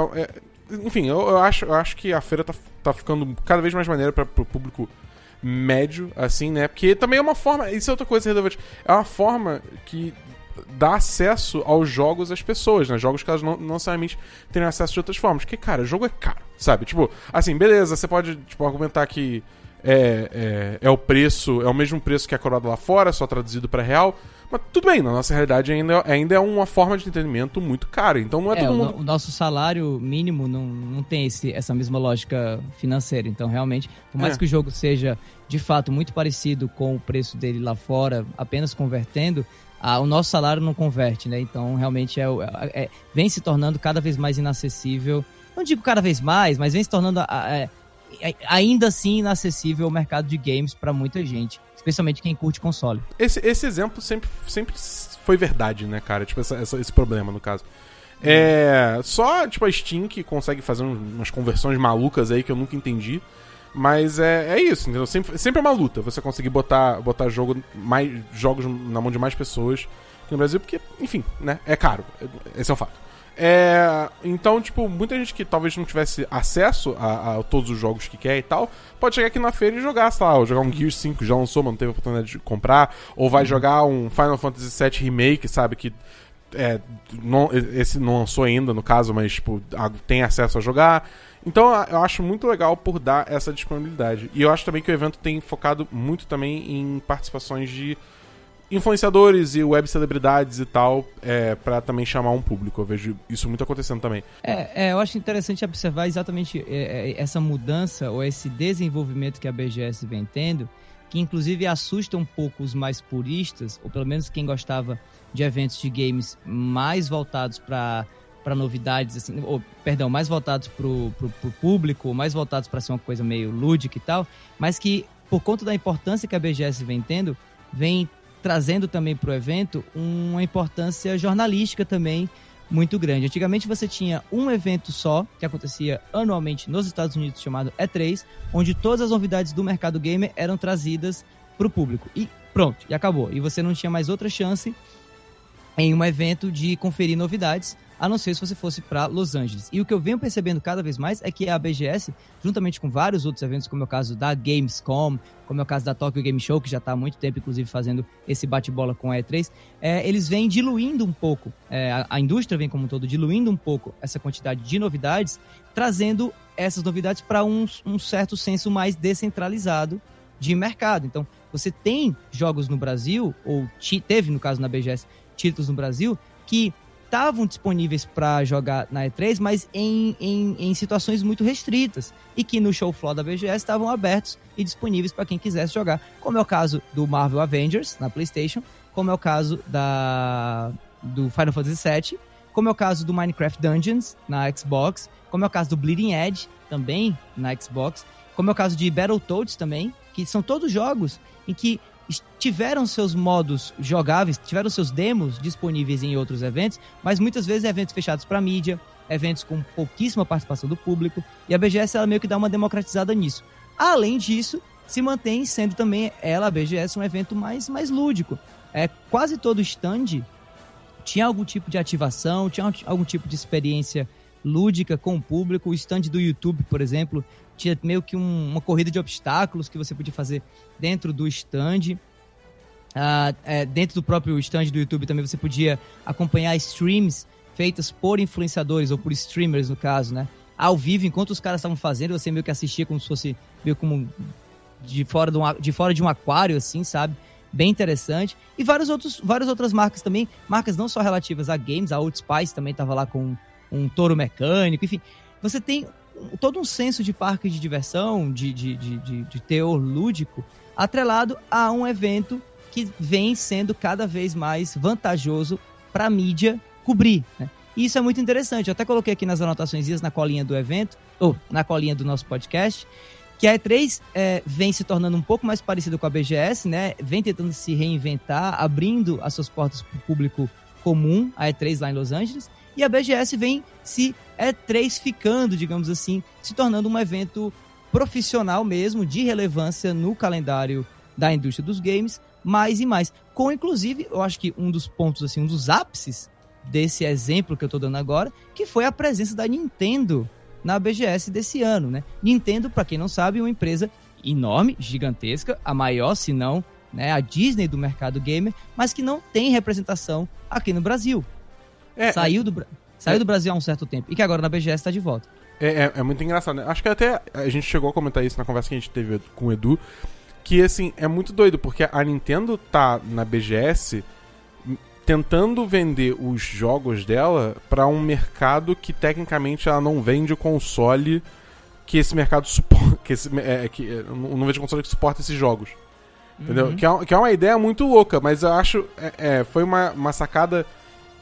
enfim, eu, eu, acho, eu acho que a feira tá, tá ficando cada vez mais maneira para o público médio, assim, né? Porque também é uma forma. Isso é outra coisa relevante. É uma forma que dá acesso aos jogos às pessoas, né? Jogos que elas não, não necessariamente têm acesso de outras formas. Porque, cara, jogo é caro, sabe? Tipo, assim, beleza, você pode tipo, argumentar que é, é, é o preço, é o mesmo preço que a coroada lá fora, só traduzido para real. Mas tudo bem, na nossa realidade ainda, ainda é uma forma de entretenimento muito cara. Então não é, É, todo o, mundo. no- o nosso salário mínimo não, não tem esse, essa mesma lógica financeira. Então, realmente, por mais É. que o jogo seja de fato muito parecido com o preço dele lá fora, apenas convertendo, ah, o nosso salário não converte, né? Então, realmente, é, é- é- vem se tornando cada vez mais inacessível. Não digo cada vez mais, mas vem se tornando é, ainda assim inacessível o mercado de games para muita gente, especialmente quem curte console. Esse, esse exemplo sempre, sempre foi verdade, né, cara? Tipo, essa- essa- esse problema, no caso. É. Só, tipo, a Steam que consegue fazer um- umas conversões malucas aí que eu nunca entendi. Mas é, é isso, entendeu? Sempre, sempre é uma luta você conseguir botar, botar jogo, mais, jogos na mão de mais pessoas aqui no Brasil, porque, enfim, né? É caro. Esse é o fato. É, então, tipo, muita gente que talvez não tivesse acesso a, a todos os jogos que quer e tal, pode chegar aqui na feira e jogar, sei lá, ou jogar um Gears 5, já lançou, mas não teve oportunidade de comprar, ou vai jogar um Final Fantasy VII Remake, sabe, que é, não- esse não lançou ainda, no caso, mas, tipo, tem acesso a jogar. Então, eu acho muito legal por dar essa disponibilidade. E eu acho também que o evento tem focado muito também em participações de influenciadores e web celebridades e tal, é, para também chamar um público. Eu vejo isso muito acontecendo também. É, é, eu acho interessante observar exatamente é, é, essa mudança ou esse desenvolvimento que a BGS vem tendo, que inclusive assusta um pouco os mais puristas, ou pelo menos quem gostava de eventos de games mais voltados para para novidades, assim, ou, perdão, mais voltados para o público, mais voltados para ser uma coisa meio lúdica e tal, mas que por conta da importância que a BGS vem tendo, vem trazendo também para o evento uma importância jornalística também muito grande. Antigamente você tinha um evento só, que acontecia anualmente nos Estados Unidos, chamado E3, onde todas as novidades do mercado gamer eram trazidas para o público. E pronto, e acabou. E você não tinha mais outra chance em um evento de conferir novidades, a não ser se você fosse para Los Angeles. E o que eu venho percebendo cada vez mais é que a BGS, juntamente com vários outros eventos, como é o caso da Gamescom, como é o caso da Tokyo Game Show, que já está há muito tempo, inclusive, fazendo esse bate-bola com a E3, é, eles vêm diluindo um pouco, é, a, a indústria vem como um todo diluindo um pouco essa quantidade de novidades, trazendo essas novidades para um, um certo senso mais descentralizado de mercado. Então, você tem jogos no Brasil, ou ti- teve, no caso na BGS, títulos no Brasil, que estavam disponíveis para jogar na E3, mas em, em, em situações muito restritas. E que no show floor da BGS estavam abertos e disponíveis para quem quisesse jogar. Como é o caso do Marvel Avengers na PlayStation, como é o caso da, do Final Fantasy VII, como é o caso do Minecraft Dungeons na Xbox, como é o caso do Bleeding Edge também na Xbox, como é o caso de Battletoads também, que são todos jogos em que tiveram seus modos jogáveis, tiveram seus demos disponíveis em outros eventos, mas muitas vezes eventos fechados para mídia, eventos com pouquíssima participação do público, e a BGS ela meio que dá uma democratizada nisso. Além disso, se mantém sendo também ela, a BGS, um evento mais, mais lúdico. É, quase todo stand tinha algum tipo de ativação, tinha algum tipo de experiência lúdica com o público. O stand do YouTube, por exemplo, tinha meio que um- uma corrida de obstáculos que você podia fazer dentro do stand. Ah, é, dentro do próprio stand do YouTube também você podia acompanhar streams feitas por influenciadores ou por streamers, no caso, né? Ao vivo, enquanto os caras estavam fazendo, você meio que assistia como se fosse meio como de fora de um, de fora de um aquário, assim, sabe? Bem interessante. E vários outros, várias outras marcas também, marcas não só relativas a games, a Old Spice também estava lá com um touro mecânico, enfim. Você tem todo um senso de parque de diversão, de, de, de, de, de teor lúdico, atrelado a um evento que vem sendo cada vez mais vantajoso para a mídia cobrir. Né? E isso é muito interessante. Eu até coloquei aqui nas anotações na colinha do evento, ou na colinha do nosso podcast, que a E3 é, vem se tornando um pouco mais parecido com a BGS, né? Vem tentando se reinventar, abrindo as suas portas para o público comum, a E3 lá em Los Angeles, e a BGS vem se E3 ficando, digamos assim, se tornando um evento profissional mesmo, de relevância no calendário da indústria dos games, mais e mais. Com, inclusive, eu acho que um dos pontos, assim, um dos ápices desse exemplo que eu tô dando agora, que foi a presença da Nintendo na BGS desse ano, né? Nintendo, para quem não sabe, é uma empresa enorme, gigantesca, a maior, se não, né, a Disney do mercado gamer, mas que não tem representação aqui no Brasil. É, saiu do, saiu do Brasil há um certo tempo e que agora na BGS está de volta. É, é, é muito engraçado, né? Acho que até a gente chegou a comentar isso na conversa que a gente teve com o Edu. Que, assim, é muito doido, porque a Nintendo tá na BGS tentando vender os jogos dela pra um mercado que tecnicamente ela não vende o console que esse mercado suporta. <laughs> Que esse, é, que, é, não vende console que suporta esses jogos. Entendeu? Uhum. Que, é, que é uma ideia muito louca, mas eu acho. É, é, foi uma, uma sacada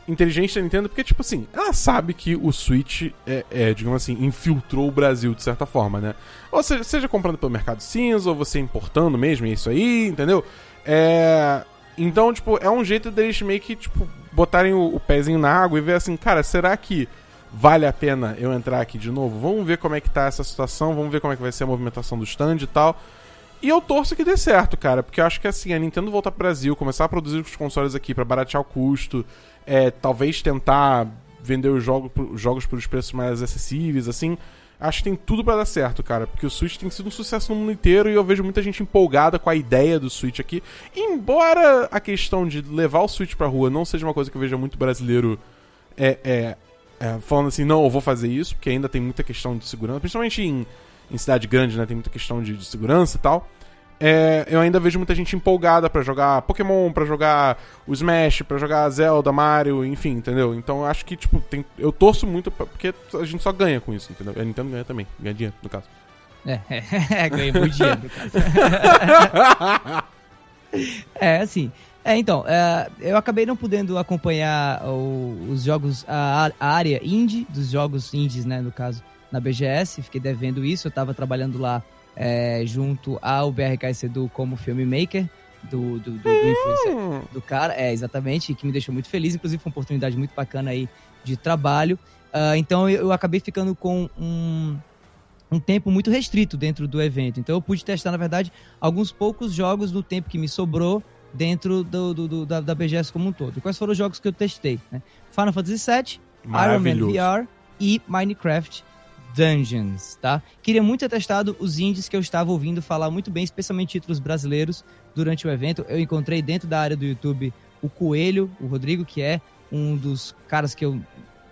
inteligente da Nintendo, porque, tipo assim, ela sabe que o Switch, é, é, digamos assim, infiltrou o Brasil de certa forma, né? Ou seja, seja comprando pelo mercado cinza, ou você importando mesmo, é isso aí, entendeu? É. Então, tipo, é um jeito deles meio que, tipo, botarem o, o pezinho na água e ver assim, cara, será que vale a pena eu entrar aqui de novo? Vamos ver como é que tá essa situação, vamos ver como é que vai ser a movimentação do stand e tal. E eu torço que dê certo, cara, porque eu acho que assim, a Nintendo voltar pro Brasil, começar a produzir os consoles aqui pra baratear o custo, é, talvez tentar vender os jogos, os jogos por os preços mais acessíveis, assim, acho que tem tudo pra dar certo, cara, porque o Switch tem sido um sucesso no mundo inteiro e eu vejo muita gente empolgada com a ideia do Switch aqui. Embora a questão de levar o Switch pra rua não seja uma coisa que eu veja muito brasileiro é, é, é, falando assim, não, eu vou fazer isso, porque ainda tem muita questão de segurança, principalmente em, em cidade grande, né, tem muita questão de, de segurança e tal. É, eu ainda vejo muita gente empolgada pra jogar Pokémon, pra jogar o Smash, pra jogar Zelda, Mario, enfim, entendeu? Então eu acho que, tipo, tem, eu torço muito pra- porque a gente só ganha com isso, entendeu? A Nintendo ganha também, ganha dinheiro, no caso. É, <laughs> é, ganhei muito dinheiro, no caso. <laughs> É, assim. É, então, é, eu acabei não podendo acompanhar o- os jogos, a, a área indie, dos jogos indies, né, no caso, na BGS, fiquei devendo isso, eu tava trabalhando lá é, junto ao BRK Sedu como filmmaker do, do, do, do influencer Hum, do cara, é, exatamente, que me deixou muito feliz, inclusive foi uma oportunidade muito bacana aí de trabalho. Ah, então eu, eu acabei ficando com um, um tempo muito restrito dentro do evento. Então eu pude testar, na verdade, alguns poucos jogos do tempo que me sobrou dentro do, do- do- da, da BGS como um todo. Quais foram os jogos que eu testei? né? Final Fantasy VII, Iron Man. VR e Minecraft Dungeons, tá? Queria muito ter testado os indies que eu estava ouvindo falar muito bem, especialmente títulos brasileiros, durante o evento. Eu encontrei dentro da área do YouTube o Coelho, o Rodrigo, que é um dos caras que eu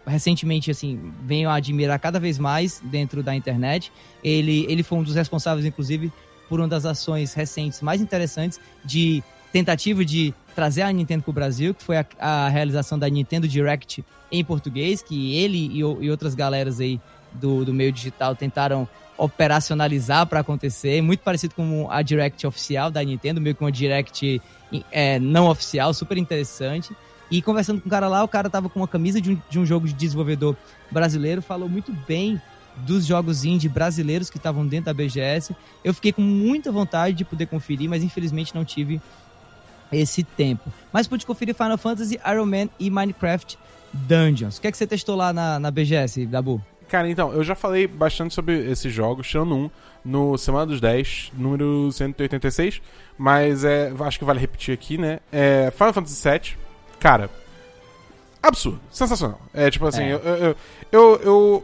recentemente, assim, venho a admirar cada vez mais dentro da internet. Ele, ele foi um dos responsáveis, inclusive, por uma das ações recentes mais interessantes de tentativa de trazer a Nintendo para o Brasil, que foi a, a realização da Nintendo Direct em português, que ele e, e outras galeras aí do, do meio digital tentaram operacionalizar para acontecer, muito parecido com a Direct oficial da Nintendo, meio que uma Direct é, não oficial, super interessante. E conversando com o cara lá, o cara tava com uma camisa de um, de um jogo de desenvolvedor brasileiro, falou muito bem dos jogos indie brasileiros que estavam dentro da BGS. Eu fiquei com muita vontade de poder conferir, mas infelizmente não tive esse tempo. Mas pude conferir Final Fantasy, Iron Man e Minecraft Dungeons. O que é que você testou lá na, na BGS, Dabu? Cara, então, eu já falei bastante sobre esses jogos, tirando um, no Semana dos 10, número 186, mas é, acho que vale repetir aqui, né? É, Final Fantasy VII, cara, absurdo, sensacional. É tipo assim, É. eu, eu, eu, eu-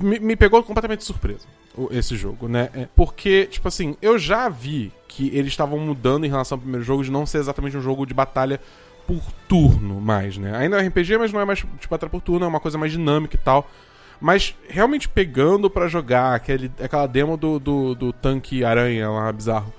me, me pegou completamente de surpresa esse jogo, né? É, porque, tipo assim, eu já vi que eles estavam mudando em relação ao primeiro jogo de não ser exatamente um jogo de batalha por turno mais, né? Ainda é RPG, mas não é mais de batalha por turno, é uma coisa mais dinâmica e tal. Mas realmente pegando pra jogar aquele, aquela demo do, do, do tanque aranha lá, bizarro.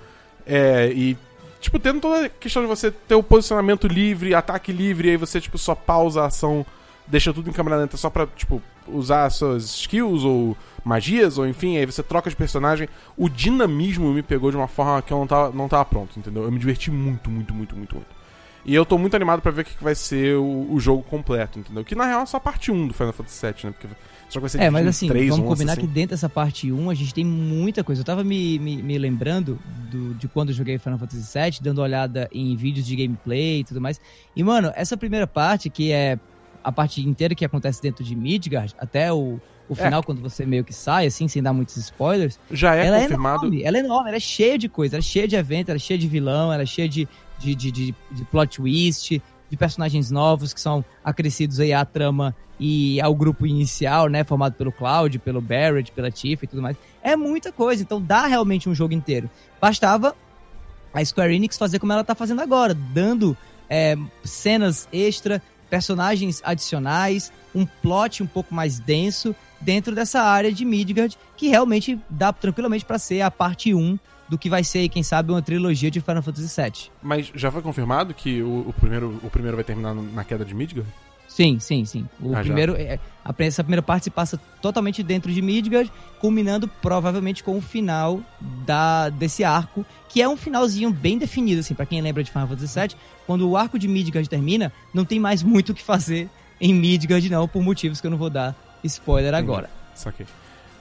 É, e, tipo, tendo toda a questão de você ter o posicionamento livre, ataque livre, e aí você, tipo, só pausa a ação, deixa tudo em câmera lenta só pra, tipo, usar as suas skills ou magias, ou enfim, aí você troca de personagem. O dinamismo me pegou de uma forma que eu não tava, não tava pronto, entendeu? Eu me diverti muito, muito, muito, muito, muito. E eu tô muito animado pra ver o que que vai ser o, o jogo completo, entendeu? Que na real é só a parte 1 do Final Fantasy VII, né? Porque só que vai ser É, mas assim, três, vamos combinar assim. que dentro dessa parte 1 a gente tem muita coisa. Eu tava me, me, me lembrando do- de quando eu joguei Final Fantasy VII, dando olhada em vídeos de gameplay e tudo mais. E, mano, essa primeira parte, que é a parte inteira que acontece dentro de Midgard, até o, o É. final, quando você meio que sai, assim, sem dar muitos spoilers, Já é ela confirmado. é enorme, ela é enorme, ela é cheia de coisa, ela é cheia de evento, ela é cheia de vilão, ela é cheia de, de, de, de, de plot twist, de personagens novos que são acrescidos aí à trama e ao grupo inicial, né, formado pelo Cloud, pelo Barrett, pela Tifa e tudo mais. É muita coisa, então dá realmente um jogo inteiro. Bastava a Square Enix fazer como ela tá fazendo agora, dando é, cenas extra, personagens adicionais, um plot um pouco mais denso dentro dessa área de Midgard, que realmente dá tranquilamente pra ser a parte 1 do que vai ser, quem sabe, uma trilogia de Final Fantasy VII. Mas já foi confirmado que o, o primeiro, o primeiro vai terminar na queda de Midgard? Sim, sim, sim. O Ah, primeiro, é, a, essa primeira parte se passa totalmente dentro de Midgard, culminando provavelmente com o final da, desse arco, que é um finalzinho bem definido, assim, pra quem lembra de Final Fantasy VII. Quando o arco de Midgard termina, não tem mais muito o que fazer em Midgard, não, por motivos que eu não vou dar spoiler agora. Saquei.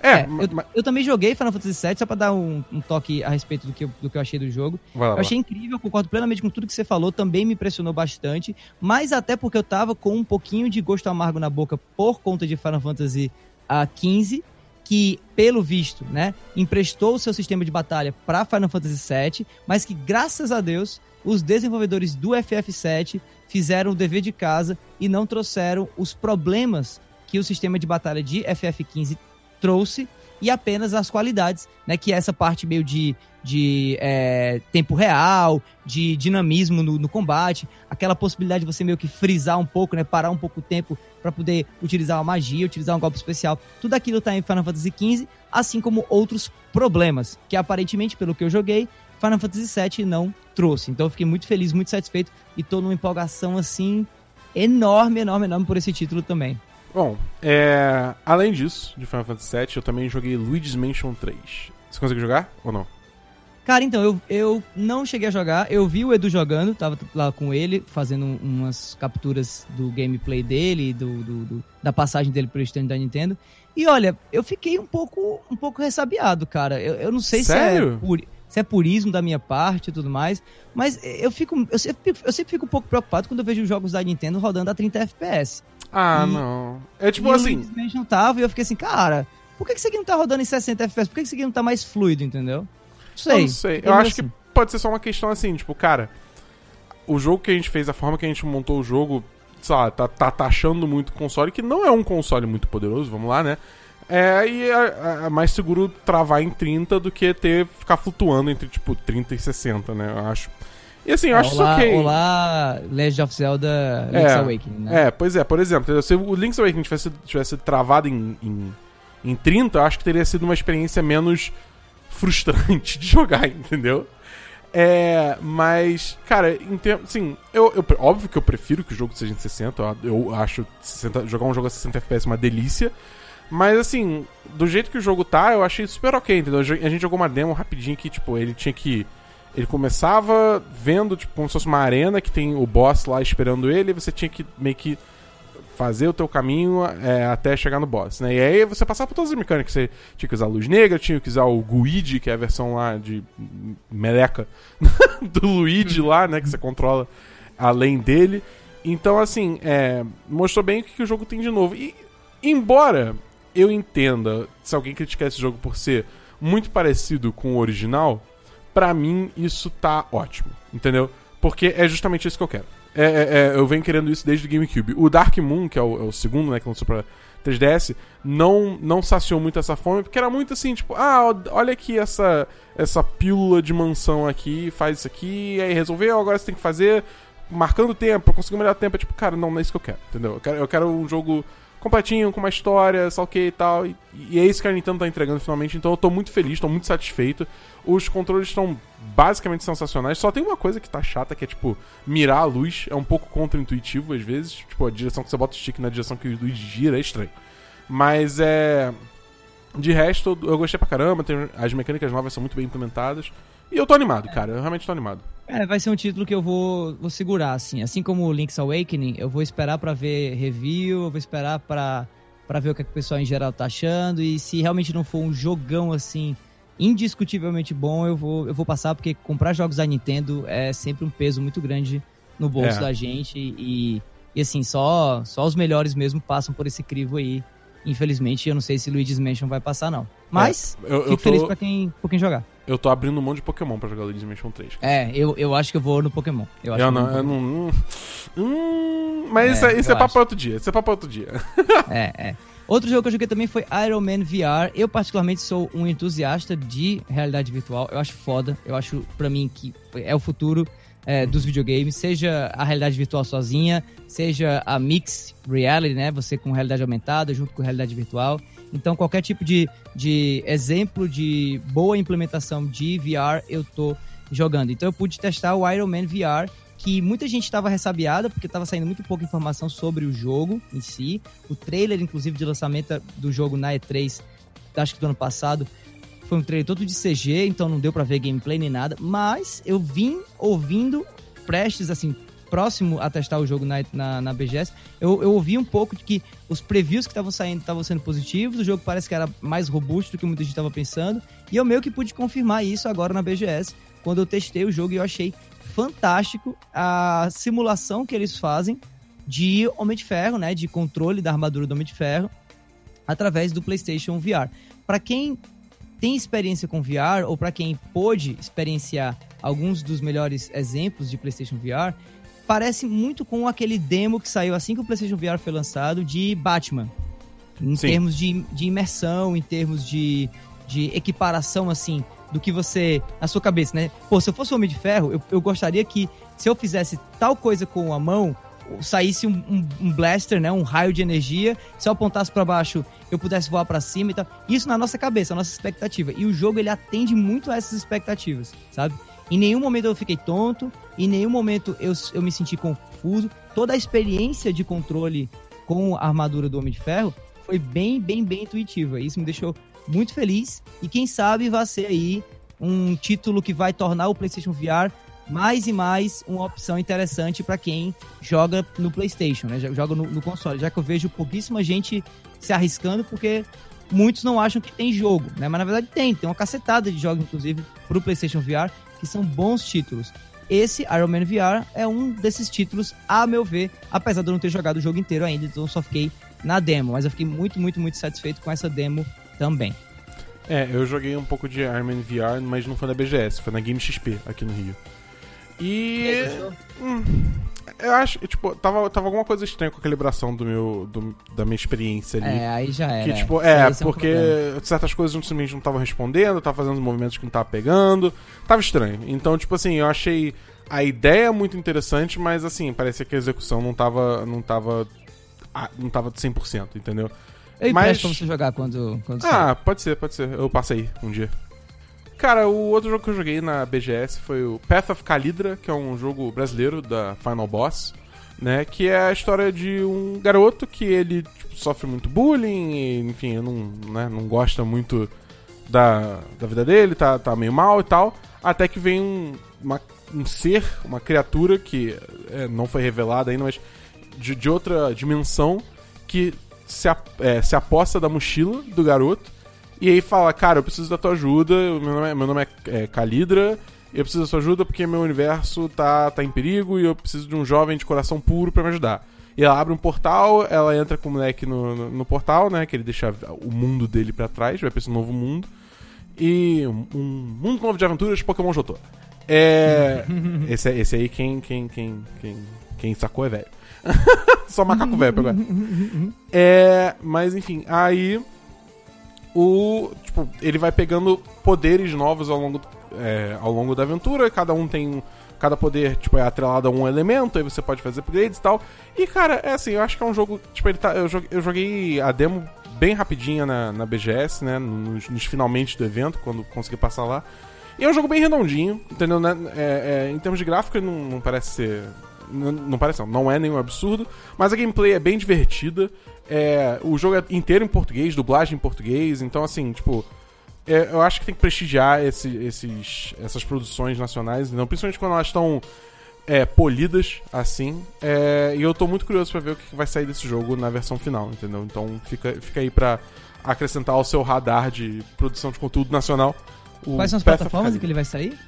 É, É, eu, eu também joguei Final Fantasy VII, só pra dar um, um toque a respeito do que, eu, do que eu achei do jogo. lá, Eu achei incrível, concordo plenamente com tudo que você falou, também me impressionou bastante, mas até porque eu tava com um pouquinho de gosto amargo na boca por conta de Final Fantasy ah, XV, que, pelo visto, né, emprestou o seu sistema de batalha para Final Fantasy VII, mas que, graças a Deus, os desenvolvedores do FF7 fizeram o dever de casa e não trouxeram os problemas que o sistema de batalha de FF15 trouxe e apenas as qualidades, né? Que é essa parte meio de, de é, tempo real, de dinamismo no, no combate, aquela possibilidade de você meio que frisar um pouco, né? Parar um pouco o tempo para poder utilizar uma magia, utilizar um golpe especial. Tudo aquilo tá em Final Fantasy XV, assim como outros problemas, que aparentemente, pelo que eu joguei, Final Fantasy VII não trouxe. Então eu fiquei muito feliz, muito satisfeito e tô numa empolgação assim enorme, enorme, enorme por esse título também. Bom, é, além disso, de Final Fantasy VII, eu também joguei Luigi's Mansion 3. Você conseguiu jogar ou não? Cara, então, eu, eu não cheguei a jogar, eu vi o Edu jogando, tava lá com ele, fazendo um- umas capturas do gameplay dele, do, do- do- da passagem dele pro stand da Nintendo. E olha, eu fiquei um pouco, um pouco ressabiado, cara. Eu, eu não sei Sério? se é, puri- se é purismo da minha parte e tudo mais, mas eu fico. Eu sempre, fico- eu sempre fico um pouco preocupado quando eu vejo jogos da Nintendo rodando a 30 FPS. Ah, E- não. É tipo o assim. Luigi's Mansion tava, e eu fiquei assim, cara, por que, que isso aqui não tá rodando em 60 FPS? Por que, que isso aqui não tá mais fluido, entendeu? Não sei. Eu não sei. Eu acho que assim. pode ser só uma questão assim, tipo, cara, o jogo que a gente fez, a forma que a gente montou o jogo, sei lá, tá, tá taxando muito o console, que não é um console muito poderoso, vamos lá, né? É, e é, é mais seguro travar em 30 do que ter ficar flutuando entre, tipo, 30 e 60, né? Eu acho. E assim, eu acho isso ok. Olá, Legend of Zelda Link's É, Awakening, né? É, pois é, por exemplo, se o Link's Awakening tivesse, tivesse travado em, em, em 30, eu acho que teria sido uma experiência menos frustrante <laughs> de jogar, entendeu? É, mas, cara, em termos. Assim, eu, eu- óbvio que eu prefiro que o jogo seja em 60. Eu, eu acho 60 jogar um jogo a 60 FPS uma delícia. Mas, assim, do jeito que o jogo tá, eu achei super ok, entendeu? A gente jogou uma demo rapidinho que, tipo, ele tinha que. Ele começava vendo, tipo, como se fosse uma arena que tem o boss lá esperando ele, e você tinha que meio que fazer o teu caminho é, até chegar no boss, né? E aí você passava por todas as mecânicas. Você tinha que usar a luz negra, tinha que usar o Guide, que é a versão lá de meleca <laughs> do Luigi lá, né? Que você controla além dele. Então, assim, é, mostrou bem o que, que o jogo tem de novo. E, embora eu entenda se alguém criticar esse jogo por ser muito parecido com o original, pra mim isso tá ótimo, entendeu? Porque é justamente isso que eu quero. É, é, é, eu venho querendo isso desde o GameCube. O Dark Moon, que é o, é o segundo, né, que lançou pra 3DS, não, não saciou muito essa fome, porque era muito assim, tipo, ah, olha aqui essa, essa pílula de mansão aqui, faz isso aqui, aí resolveu, agora você tem que fazer, marcando tempo, pra conseguir o melhor tempo. É tipo, cara, não, não é isso que eu quero, entendeu? Eu quero, eu quero um jogo completinho, com uma história, só ok e tal. E, e é isso que a Nintendo tá entregando finalmente. Então eu tô muito feliz, tô muito satisfeito. Os controles estão basicamente sensacionais. Só tem uma coisa que tá chata, que é tipo, mirar a luz. É um pouco contra-intuitivo às vezes. Tipo, a direção que você bota o stick na direção que o luz gira é estranho. Mas é. De resto, eu gostei pra caramba. tem- as mecânicas novas são muito bem implementadas. E eu tô animado, cara. Eu realmente tô animado. É, vai ser um título que eu vou, vou segurar, assim. Assim como o Link's Awakening, eu vou esperar pra ver review, eu vou esperar pra, pra ver o que, é que o pessoal em geral tá achando. E se realmente não for um jogão, assim, indiscutivelmente bom, eu vou, eu vou passar, porque comprar jogos da Nintendo é sempre um peso muito grande no bolso É. da gente. E, e assim, só, só os melhores mesmo passam por esse crivo aí. Infelizmente, eu não sei se Luigi's Mansion vai passar, não. Mas, Eu, eu, fico feliz tô, pra quem, pra quem jogar. eu tô abrindo um monte de Pokémon pra jogar Luigi's Mansion 3. É, eu, eu acho que eu vou no Pokémon. Eu, acho Eu que não, eu não. Hum, hum, mas É, isso, é- é papo pra outro dia. Isso é papo pra outro dia. É, é. Outro jogo que eu joguei também foi Iron Man VR. Eu, particularmente, sou um entusiasta de realidade virtual. Eu acho foda. Eu acho, pra mim, que é o futuro é, dos videogames. Seja a realidade virtual sozinha, seja a Mix Reality, né? Você com realidade aumentada junto com realidade virtual. Então, qualquer tipo de, de exemplo de boa implementação de VR, eu tô jogando. Então, eu pude testar o Iron Man VR, que muita gente estava ressabiada, porque estava saindo muito pouca informação sobre o jogo em si. O trailer, inclusive, de lançamento do jogo na E3, acho que do ano passado, foi um trailer todo de CG, então não deu para ver gameplay nem nada. Mas eu vim ouvindo, prestes, assim, próximo a testar o jogo na, na, na BGS, eu, eu ouvi um pouco de que os previews que estavam saindo estavam sendo positivos, o jogo parece que era mais robusto do que muita gente estava pensando, e eu meio que pude confirmar isso agora na BGS, quando eu testei o jogo e eu achei fantástico a simulação que eles fazem de Homem de Ferro, né, de controle da armadura do Homem de Ferro, através do PlayStation VR. Para quem tem experiência com VR ou para quem pôde experienciar alguns dos melhores exemplos de PlayStation VR, parece muito com aquele demo que saiu assim que o PlayStation VR foi lançado de Batman. Em Sim. termos de, de imersão, em termos de, de equiparação, assim, do que você. na sua cabeça, né? Pô, se eu fosse o Homem de Ferro, eu, eu gostaria que se eu fizesse tal coisa com a mão, saísse um, um- um blaster, né? Um raio de energia. Se eu apontasse pra baixo, eu pudesse voar pra cima e tal. Isso na nossa cabeça, a nossa expectativa. E o jogo ele atende muito a essas expectativas, sabe? Em nenhum momento eu fiquei tonto, em nenhum momento eu, eu me senti confuso. Toda a experiência de controle com a armadura do Homem de Ferro foi bem, bem, bem intuitiva. Isso me deixou muito feliz. E quem sabe vai ser aí um título que vai tornar o PlayStation VR mais e mais uma opção interessante para quem joga no PlayStation, né? Joga no, no console. Já que eu vejo pouquíssima gente se arriscando, porque muitos não acham que tem jogo, né? Mas na verdade tem, tem uma cacetada de jogos, inclusive, pro PlayStation VR, que são bons títulos. Esse Iron Man VR é um desses títulos, a meu ver, apesar de eu não ter jogado o jogo inteiro ainda, então só fiquei na demo, mas eu fiquei muito, muito, muito satisfeito com essa demo também. É, eu joguei um pouco de Iron Man VR, mas não foi na BGS, foi na Game XP aqui no Rio. E. Hum, eu acho, tipo, tava, tava alguma coisa estranha com a calibração do meu, do- da minha experiência ali. É, aí já era. Que, tipo, é, esse um porque problema. certas coisas simplesmente não estavam respondendo, tava fazendo os movimentos que não tava pegando, tava estranho. Então, tipo assim, eu achei a ideia muito interessante, mas assim, parecia que a execução não tava, não tava, não tava de 100%, entendeu? Eu mas- empresto pra você jogar quando, quando. Ah, pode ser, pode ser. Eu passei um dia. Cara, o outro jogo que eu joguei na BGS foi o Path of Calidra, que é um jogo brasileiro da Final Boss, né? Que é a história de um garoto que ele tipo, sofre muito bullying, e, enfim, não, né, não gosta muito da, da vida dele, tá, tá meio mal e tal. Até que vem um, uma- um ser, uma criatura que é, não foi revelada ainda, mas de, de outra dimensão, que se, ap- é, se aposta da mochila do garoto e aí fala, cara, eu preciso da tua ajuda, meu nome é, meu nome é, é Calidra, eu preciso da sua ajuda porque meu universo tá, tá em perigo e eu preciso de um jovem de coração puro pra me ajudar. E ela abre um portal, ela entra com o moleque no, no, no portal, né, que ele deixa o mundo dele pra trás, vai pra esse novo mundo. E um, um mundo novo de aventuras de Pokémon Jotô. É. <laughs> esse, esse aí, quem, quem, quem, quem, quem sacou é velho. <laughs> Só macaco velho agora. <laughs> É. Mas enfim, aí. O. Tipo, ele vai pegando poderes novos ao longo, é, ao longo da aventura. Cada um tem. Cada poder, tipo, é atrelado a um elemento, aí você pode fazer upgrades e tal. E, cara, é assim, eu acho que é um jogo. Tipo, ele tá. Eu joguei, eu joguei a demo bem rapidinha na, na BGS, né? Nos, nos finalmente do evento, quando consegui passar lá. E é um jogo bem redondinho, entendeu? né? É, é, em termos de gráfico, ele não, não parece ser. Não, parece, não. Não é nenhum absurdo. Mas a gameplay é bem divertida. É, o jogo é inteiro em português, dublagem em português. Então, assim, tipo. é, eu acho que tem que prestigiar esse- esses, essas produções nacionais, não, principalmente quando elas estão é, polidas assim. É, e eu tô muito curioso pra ver o que vai sair desse jogo na versão final, entendeu? Então fica, fica aí pra acrescentar ao seu radar de produção de conteúdo nacional. O Quais são as plataformas em que ele vai sair?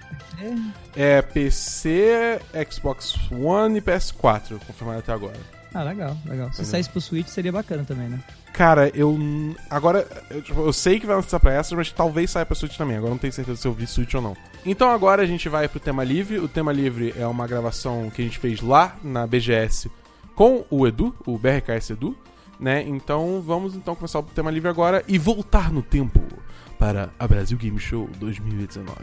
É PC, Xbox One e PS4, confirmado até agora. Ah, legal, legal. Se Entendeu? saísse pro Switch seria bacana também, né? Cara, eu. Agora, eu, tipo, eu sei que vai lançar pra essas, mas talvez saia pra Switch também. Agora não tenho certeza se eu vi Switch ou não. Então agora a gente vai pro tema livre. O tema livre é uma gravação que a gente fez lá na BGS com o Edu, o BRKS Edu, né? Então vamos então começar o tema livre agora e voltar no tempo para a Brasil Game Show 2019.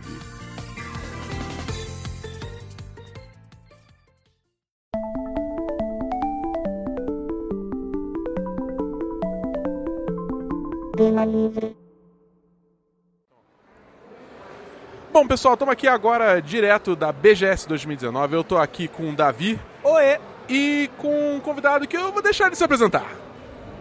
Cinema Livre. Bom, pessoal, estamos aqui agora direto da BGS 2019. Eu estou aqui com o Davi Oê! e com um convidado que eu vou deixar ele se apresentar.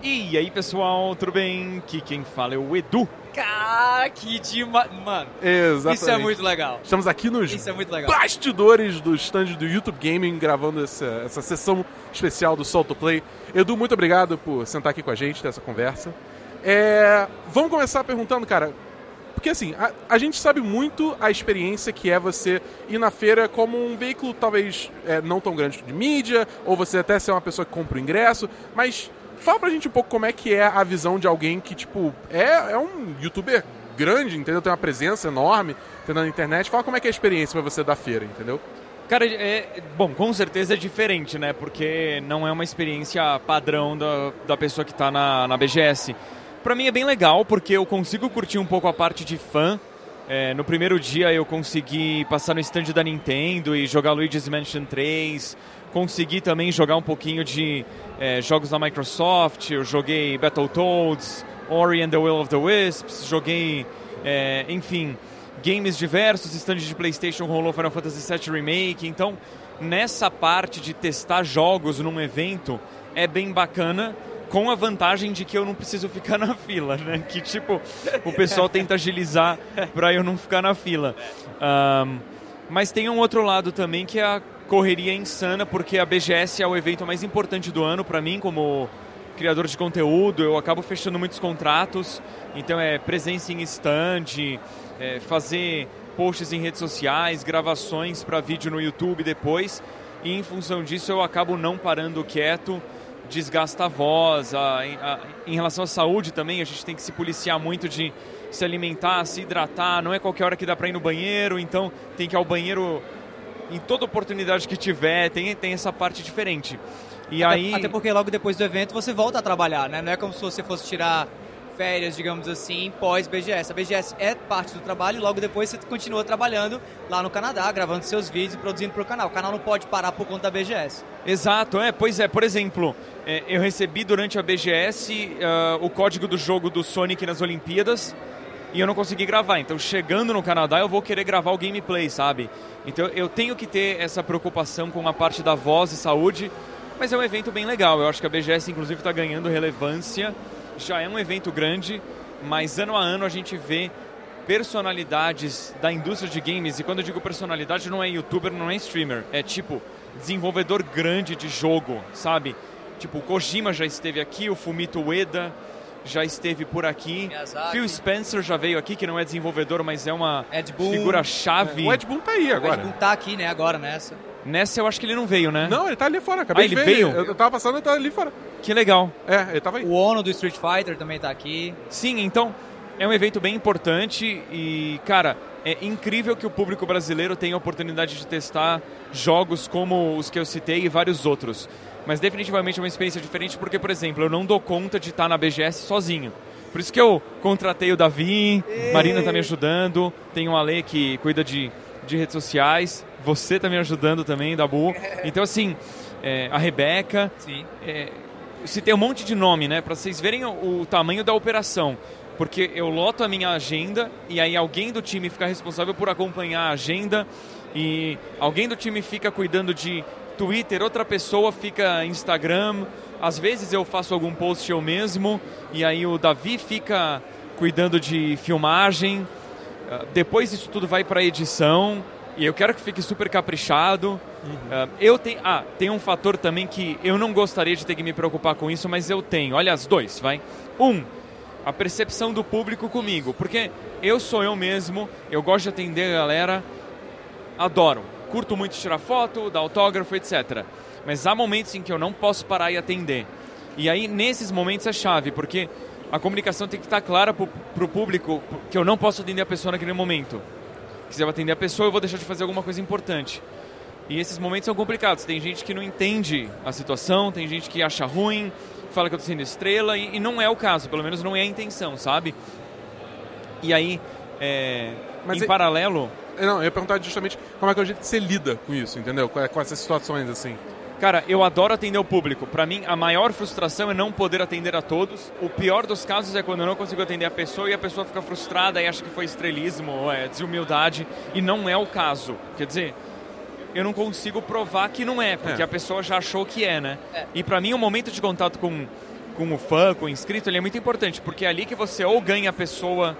E aí, pessoal, tudo bem? Aqui quem fala é o Edu. Cara, que demais. Mano, Exatamente. isso é muito legal. Estamos aqui nos Isso é muito legal. bastidores do stand do YouTube Gaming, gravando essa, essa sessão especial do Solto Play. Edu, muito obrigado por sentar aqui com a gente, ter essa conversa. É, vamos começar perguntando, cara, porque assim, a, a gente sabe muito a experiência que é você ir na feira como um veículo talvez é, não tão grande de mídia, ou você até ser uma pessoa que compra o ingresso, mas fala pra gente um pouco como é que é a visão de alguém que, tipo, é, é um youtuber grande, entendeu? Tem uma presença enorme entendeu? na internet. Fala como é que é a experiência pra você da feira, entendeu? Cara, é, bom, com certeza é diferente, né? Porque não é uma experiência padrão da, da pessoa que tá na, na BGS. Pra mim é bem legal, porque eu consigo curtir um pouco a parte de fã. É, no primeiro dia eu consegui passar no stand da Nintendo e jogar Luigi's Mansion 3. Consegui também jogar um pouquinho de é, jogos da Microsoft. Eu joguei Battletoads, Ori and the Will of the Wisps. Joguei, é, enfim, games diversos. Stand de PlayStation rolou Final Fantasy VII Remake. Então, nessa parte de testar jogos num evento é bem bacana com a vantagem de que eu não preciso ficar <laughs> na fila, né? Que tipo, o pessoal tenta agilizar para eu não ficar na fila. Ahn, mas tem um outro lado também que é a correria insana, porque a BGS é o evento mais importante do ano para mim como criador de conteúdo, eu acabo fechando muitos contratos, então é presença em stand, é fazer posts em redes sociais, gravações para vídeo no YouTube depois, e em função disso eu acabo não parando quieto, desgasta a voz, a- a- em relação à saúde também a gente tem que se policiar muito de se alimentar, se hidratar, não é qualquer hora que dá para ir no banheiro, então tem que ir ao banheiro em toda oportunidade que tiver, tem, tem essa parte diferente. E Até- aí... Até porque logo depois do evento você volta a trabalhar, né? Não é como se você fosse tirar férias, digamos assim, pós-BGS. A BGS é parte do trabalho e logo depois você continua trabalhando lá no Canadá, gravando seus vídeos e produzindo para o canal. O canal não pode parar por conta da BGS. Exato, é, pois é, por exemplo, é, eu recebi durante a BGS ah, o código do jogo do Sonic nas Olimpíadas e eu não consegui gravar. Então, chegando no Canadá, eu vou querer gravar o gameplay, sabe? Então, eu tenho que ter essa preocupação com a parte da voz e saúde, mas é um evento bem legal. Eu acho que a BGS, inclusive, está ganhando relevância. Já é um evento grande, mas ano a ano a gente vê personalidades da indústria de games, e quando eu digo personalidade não é youtuber, não é streamer, é tipo desenvolvedor grande de jogo, sabe? Tipo, o Kojima já esteve aqui, o Fumito Ueda já esteve por aqui, Miyazaki. Phil Spencer já veio aqui, que não é desenvolvedor, mas é uma Ed Boon. figura-chave. O Ed Boon tá aí O Ed agora. Boon tá aqui, né, agora nessa. Nessa eu acho que ele não veio, né? Não, ele tá ali fora, acabei Ah, de ele ver. veio? Eu, eu tava passando, ele tá ali fora. Que legal. É, ele tava aí. O Ono do Street Fighter também tá aqui. Sim, então é um evento bem importante e, cara, é incrível que o público brasileiro tenha a oportunidade de testar jogos como os que eu citei e vários outros. Mas definitivamente é uma experiência diferente porque, por exemplo, eu não dou conta de estar na BGS sozinho. Por isso que eu contratei o Davi, Marina tá me ajudando, tem o Ale que cuida de, de redes sociais, você tá me ajudando também, Dabu. <laughs> Então, assim, é, a Rebeca, Sim. é, citei um monte de nome, né? Pra vocês verem o, o tamanho da operação. Porque eu loto a minha agenda e aí alguém do time fica responsável por acompanhar a agenda e alguém do time fica cuidando de Twitter, outra pessoa fica Instagram. Às vezes eu faço algum post eu mesmo e aí o Davi fica cuidando de filmagem. Ah, Depois isso tudo vai para edição e eu quero que fique super caprichado. Ah, eu tenho, ah, tem um fator também que eu não gostaria de ter que me preocupar com isso, mas eu tenho. Olha as dois, vai. Um, a percepção do público comigo, porque eu sou eu mesmo, eu gosto de atender a galera, adoro, curto muito tirar foto, dar autógrafo, etc. Mas há momentos em que eu não posso parar e atender. E aí nesses momentos é chave, porque a comunicação tem que estar clara para o público que eu não posso atender a pessoa naquele momento. Que se eu atender a pessoa, eu vou deixar de fazer alguma coisa importante. E esses momentos são complicados. Tem gente que não entende a situação, tem gente que acha ruim, fala que eu tô sendo estrela, e, e não é o caso, pelo menos não é a intenção, sabe? E aí, é, em é- paralelo, Não, eu ia perguntar justamente como é que é o jeito que você lida com isso, entendeu? Com, com essas situações assim. Cara, eu adoro atender o público. Pra mim, a maior frustração é não poder atender a todos. O pior dos casos é quando eu não consigo atender a pessoa e a pessoa fica frustrada e acha que foi estrelismo ou é desumildade. E não é o caso. Quer dizer, eu não consigo provar que não é, porque É. a pessoa já achou que é, né? É. E pra mim, o momento de contato com, com o fã, com o inscrito, ele é muito importante, porque é ali que você ou ganha a pessoa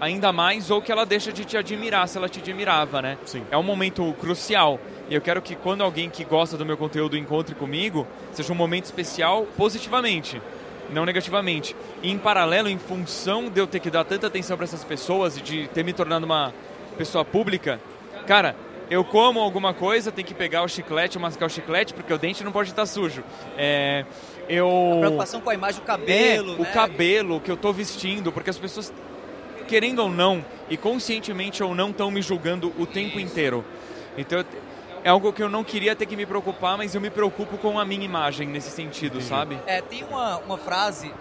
ainda mais ou que ela deixa de te admirar se ela te admirava, né? Sim. É um momento crucial. E eu quero que quando alguém que gosta do meu conteúdo encontre comigo, seja um momento especial positivamente, não negativamente. E em paralelo, em função de eu ter que dar tanta atenção para essas pessoas e de ter me tornado uma pessoa pública, cara, eu como alguma coisa, tem que pegar o chiclete, mascar o chiclete, porque o dente não pode estar sujo. É, eu Preocupação com a imagem, o cabelo, é, né? o cabelo que eu tô vestindo, porque as pessoas, querendo ou não, e conscientemente ou não, estão me julgando o tempo inteiro. Então, é algo que eu não queria ter que me preocupar, mas eu me preocupo com a minha imagem nesse sentido, sabe? É, tem uma, uma frase,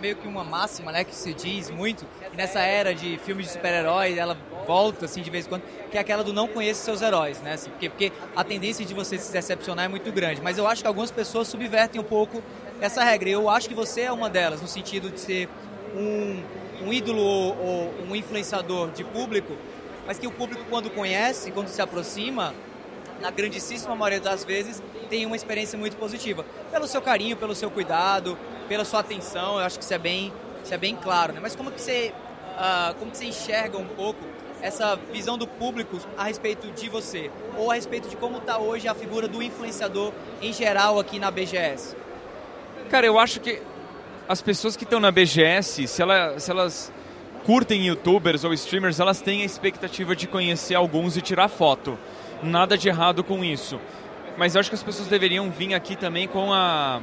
meio que uma máxima, né, que se diz muito, e nessa era de filmes de super-heróis, ela volta, assim, de vez em quando, que é aquela do não conheça seus heróis, né, assim, porque, porque a tendência de você se decepcionar é muito grande, mas eu acho que algumas pessoas subvertem um pouco essa regra, e eu acho que você é uma delas, no sentido de ser um, um ídolo ou, ou um influenciador de público, mas que o público, quando conhece, quando se aproxima, na grandíssima maioria das vezes, tem uma experiência muito positiva. Pelo seu carinho, pelo seu cuidado, pela sua atenção, eu acho que isso é bem, isso é bem claro. Né? Mas como que, você, ah, como que você enxerga um pouco essa visão do público a respeito de você? Ou a respeito de como está hoje a figura do influenciador em geral aqui na BGS? Cara, eu acho que as pessoas que estão na BGS, se, ela, se elas curtem youtubers ou streamers, elas têm a expectativa de conhecer alguns e tirar foto. Nada de errado com isso. Mas eu acho que as pessoas deveriam vir aqui também com a,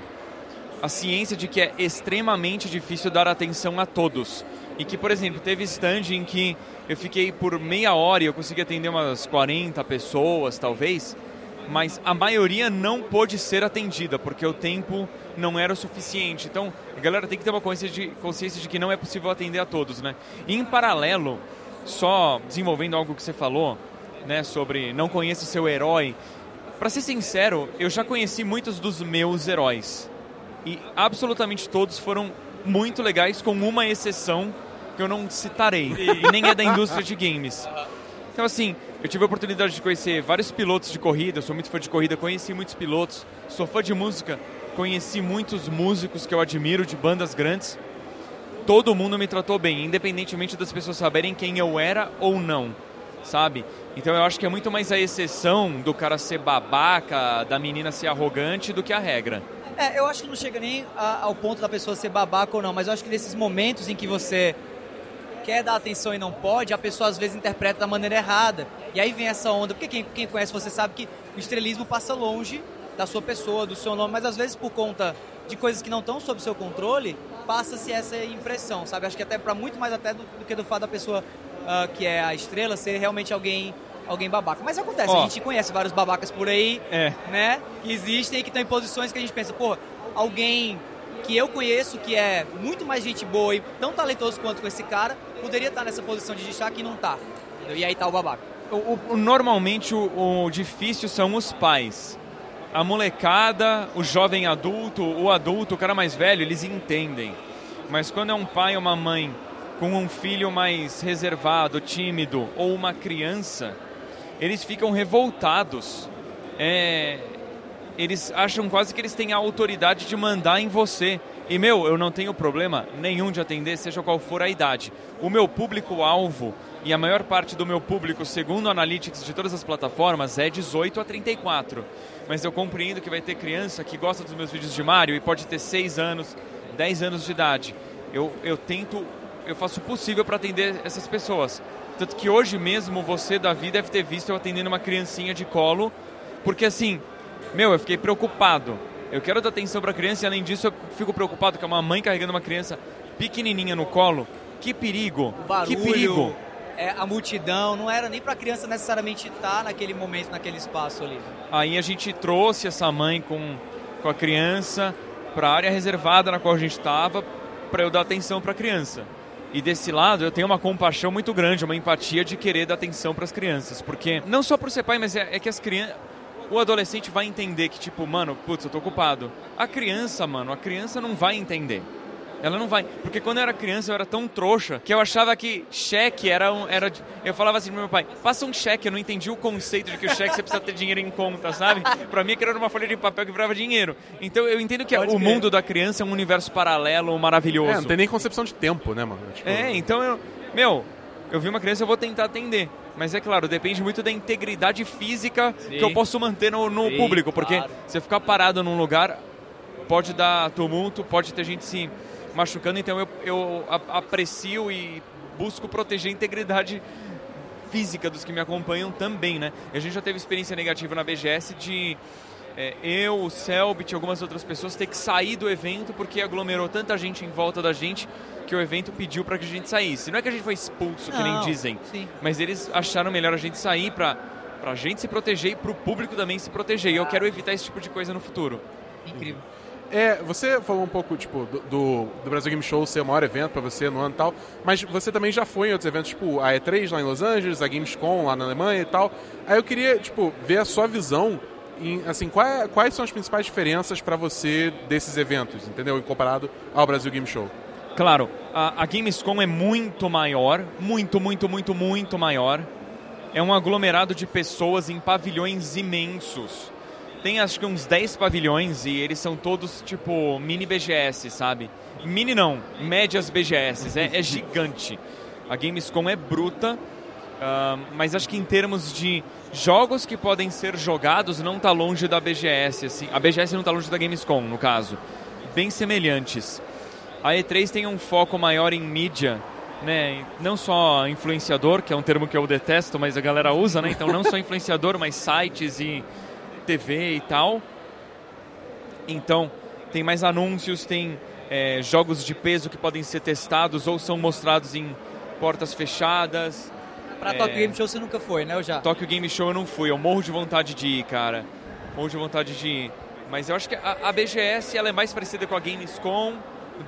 a ciência de que é extremamente difícil dar atenção a todos. E que, por exemplo, teve stand em que eu fiquei por meia hora e eu consegui atender umas 40 pessoas, talvez, mas a maioria não pôde ser atendida, porque o tempo não era o suficiente. Então, a galera tem que ter uma consciência de, consciência de que não é possível atender a todos, né? E em paralelo, só desenvolvendo algo que você falou, né, sobre não conheça o seu herói. Pra ser sincero, eu já conheci muitos dos meus heróis. E absolutamente todos foram muito legais, com uma exceção que eu não citarei. E nem é da indústria de games. Então, assim, eu tive a oportunidade de conhecer vários pilotos de corrida, eu sou muito fã de corrida, conheci muitos pilotos, sou fã de música, conheci muitos músicos que eu admiro de bandas grandes. Todo mundo me tratou bem, independentemente das pessoas saberem quem eu era ou não, sabe? Então eu acho que é muito mais a exceção do cara ser babaca, da menina ser arrogante, do que a regra. É, eu acho que não chega nem a- ao ponto da pessoa ser babaca ou não, mas eu acho que nesses momentos em que você quer dar atenção e não pode, a pessoa às vezes interpreta da maneira errada. E aí vem essa onda, porque quem, quem conhece você sabe que o estrelismo passa longe da sua pessoa, do seu nome, mas às vezes por conta de coisas que não estão sob seu controle, passa-se essa impressão, sabe? Acho que até para muito mais até do, do que do fato da pessoa ah, que é a estrela ser realmente alguém alguém babaca. Mas acontece, Ó. a gente conhece vários babacas por aí, É. né? Que existem e que estão em posições que a gente pensa, pô, alguém que eu conheço que é muito mais gente boa e tão talentoso quanto esse cara, poderia estar nessa posição de destaque e não tá. entendeu? E aí tá o babaca. O- o- normalmente o, o difícil são os pais. A molecada, o jovem adulto, o adulto, o cara mais velho, eles entendem. Mas quando é um pai ou uma mãe com um filho mais reservado, tímido, ou uma criança, eles ficam revoltados. É, eles acham quase que eles têm a autoridade de mandar em você. E, meu, eu não tenho problema nenhum de atender, seja qual for a idade. O meu público-alvo, e a maior parte do meu público, segundo Analytics de todas as plataformas, é 18 a 34. Mas eu compreendo que vai ter criança que gosta dos meus vídeos de Mario e pode ter 6 anos, 10 anos de idade. Eu, eu tento, eu faço o possível para atender essas pessoas. Tanto que hoje mesmo você, Davi, deve ter visto eu atendendo uma criancinha de colo, porque assim, meu, eu fiquei preocupado. Eu quero dar atenção para a criança e além disso eu fico preocupado com uma mãe carregando uma criança pequenininha no colo. Que perigo! O barulho, que perigo! é, a multidão, não era nem pra criança necessariamente estar naquele momento, naquele espaço ali. Aí a gente trouxe essa mãe com, com a criança para a área reservada na qual a gente estava para eu dar atenção para a criança. E desse lado eu tenho uma compaixão muito grande, uma empatia de querer dar atenção para as crianças, porque não só por ser pai, mas é, é que as crianças o adolescente vai entender que, tipo, mano, putz, eu tô ocupado. A criança, mano, a criança não vai entender. Ela não vai. Porque quando eu era criança eu era tão trouxa que eu achava que cheque era um. Era, eu falava assim pro meu pai: passa um cheque. Eu não entendi o conceito de que o cheque você precisa ter dinheiro em conta, sabe? Pra mim, que era uma folha de papel que virava dinheiro. Então eu entendo que Pode o crer. mundo da criança é um universo paralelo maravilhoso. É, não tem nem concepção de tempo, né, mano? Tipo, É, então eu. Meu, eu vi uma criança, eu vou tentar atender. Mas é claro, depende muito da integridade física Sim. que eu posso manter no, no Sim, público. Porque claro. você ficar parado num lugar pode dar tumulto, pode ter gente se machucando. Então eu, eu aprecio e busco proteger a integridade física dos que me acompanham também, né? A gente já teve experiência negativa na BGS de é, eu, o Selbit e algumas outras pessoas ter que sair do evento porque aglomerou tanta gente em volta da gente que o evento pediu para que a gente saísse. Não é que a gente foi expulso, que nem Não, dizem, sim. mas eles acharam melhor a gente sair para pra gente se proteger e pro público também se proteger. E eu quero evitar esse tipo de coisa no futuro. Incrível. É, você falou um pouco, tipo, do, do, Brasil Game Show ser o maior evento pra você no ano e tal, mas você também já foi em outros eventos, tipo a E3 lá em Los Angeles, a Gamescom lá na Alemanha e tal. Aí eu queria, tipo, ver a sua visão em, assim, qual é- quais são as principais diferenças pra você desses eventos, entendeu? Comparado ao Brasil Game Show. Claro, a, a Gamescom é muito maior, muito, muito, muito, muito maior. É um aglomerado de pessoas em pavilhões imensos. Tem acho que uns 10 pavilhões e eles são todos tipo mini BGS, sabe? Mini não, médias BGS, é, é gigante. A Gamescom é bruta, ah, mas acho que em termos de jogos que podem ser jogados não tá longe da BGS, assim. A BGS não tá longe da Gamescom, no caso. Bem semelhantes. A E3 tem um foco maior em mídia, né? Não só influenciador, que é um termo que eu detesto, mas a galera usa, né? Então não só influenciador, mas sites e TV e tal. Então tem mais anúncios, tem é, jogos de peso que podem ser testados ou são mostrados em portas fechadas. Pra É. Tokyo Game Show você nunca foi, né? Eu já. Tokyo Game Show eu não fui, eu morro de vontade de ir, cara. Morro de vontade de ir. Mas eu acho que a, a BGS ela é mais parecida com a Gamescom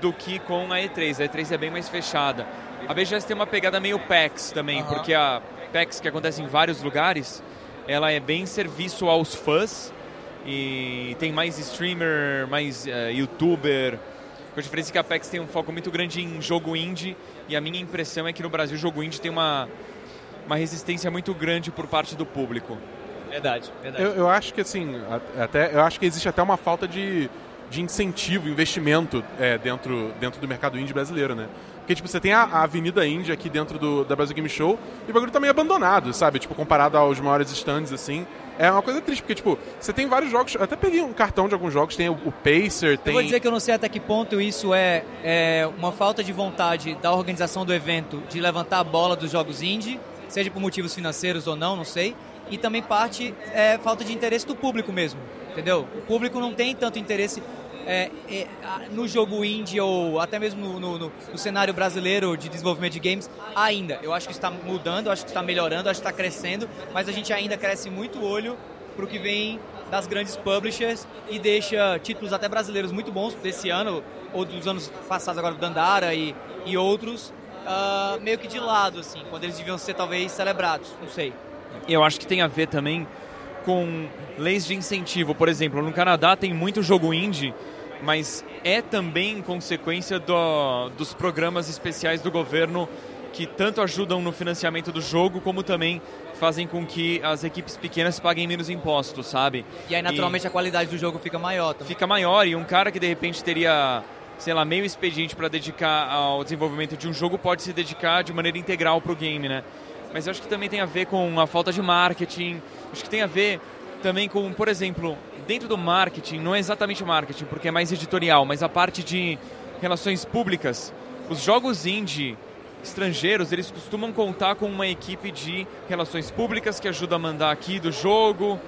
do que com a E3. A E3 é bem mais fechada. A BGS tem uma pegada meio PAX também, Aham. porque a PAX, que acontece em vários lugares, ela é bem serviço aos fãs e tem mais streamer, mais eh, youtuber. Com a diferença que a PAX tem um foco muito grande em jogo indie e a minha impressão é que no Brasil o jogo indie tem uma, uma resistência muito grande por parte do público. Verdade, verdade. Eu, eu acho que assim, a- até, eu acho que existe até uma falta de, de incentivo, investimento é, dentro, dentro do mercado indie brasileiro, né? Porque, tipo, você tem a, a Avenida Indie aqui dentro do, da Brasil Game Show e o bagulho tá meio abandonado, sabe? Tipo, comparado aos maiores stands, assim. É uma coisa triste, porque, tipo, você tem vários jogos. Eu até peguei um cartão de alguns jogos, tem o, o Pacer, Eu tem. vou dizer que eu não sei até que ponto isso é, é uma falta de vontade da organização do evento de levantar a bola dos jogos indie, seja por motivos financeiros ou não, não sei. E também parte é falta de interesse do público mesmo, entendeu? O público não tem tanto interesse é, é, no jogo indie ou até mesmo no, no- no- no cenário brasileiro de desenvolvimento de games ainda. Eu acho que está mudando, acho que está melhorando, acho que está crescendo, mas a gente ainda cresce muito o olho pro que vem das grandes publishers e deixa títulos até brasileiros muito bons desse ano ou dos anos passados agora do Dandara e, e outros ah, meio que de lado assim, quando eles deviam ser talvez celebrados, não sei. Eu acho que tem a ver também com leis de incentivo. Por exemplo, no Canadá tem muito jogo indie, mas é também consequência do- dos programas especiais do governo que tanto ajudam no financiamento do jogo, como também fazem com que as equipes pequenas paguem menos impostos, sabe? E aí naturalmente a qualidade do jogo fica maior também. fica maior e um cara que de repente teria, sei lá, meio expediente para dedicar ao desenvolvimento de um jogo pode se dedicar de maneira integral para o game, né? Mas eu acho que também tem a ver com a falta de marketing, acho que tem a ver também com, por exemplo, dentro do marketing, não é exatamente marketing, porque é mais editorial, mas a parte de relações públicas, os jogos indie estrangeiros, eles costumam contar com uma equipe de relações públicas que ajuda a mandar aqui do jogo,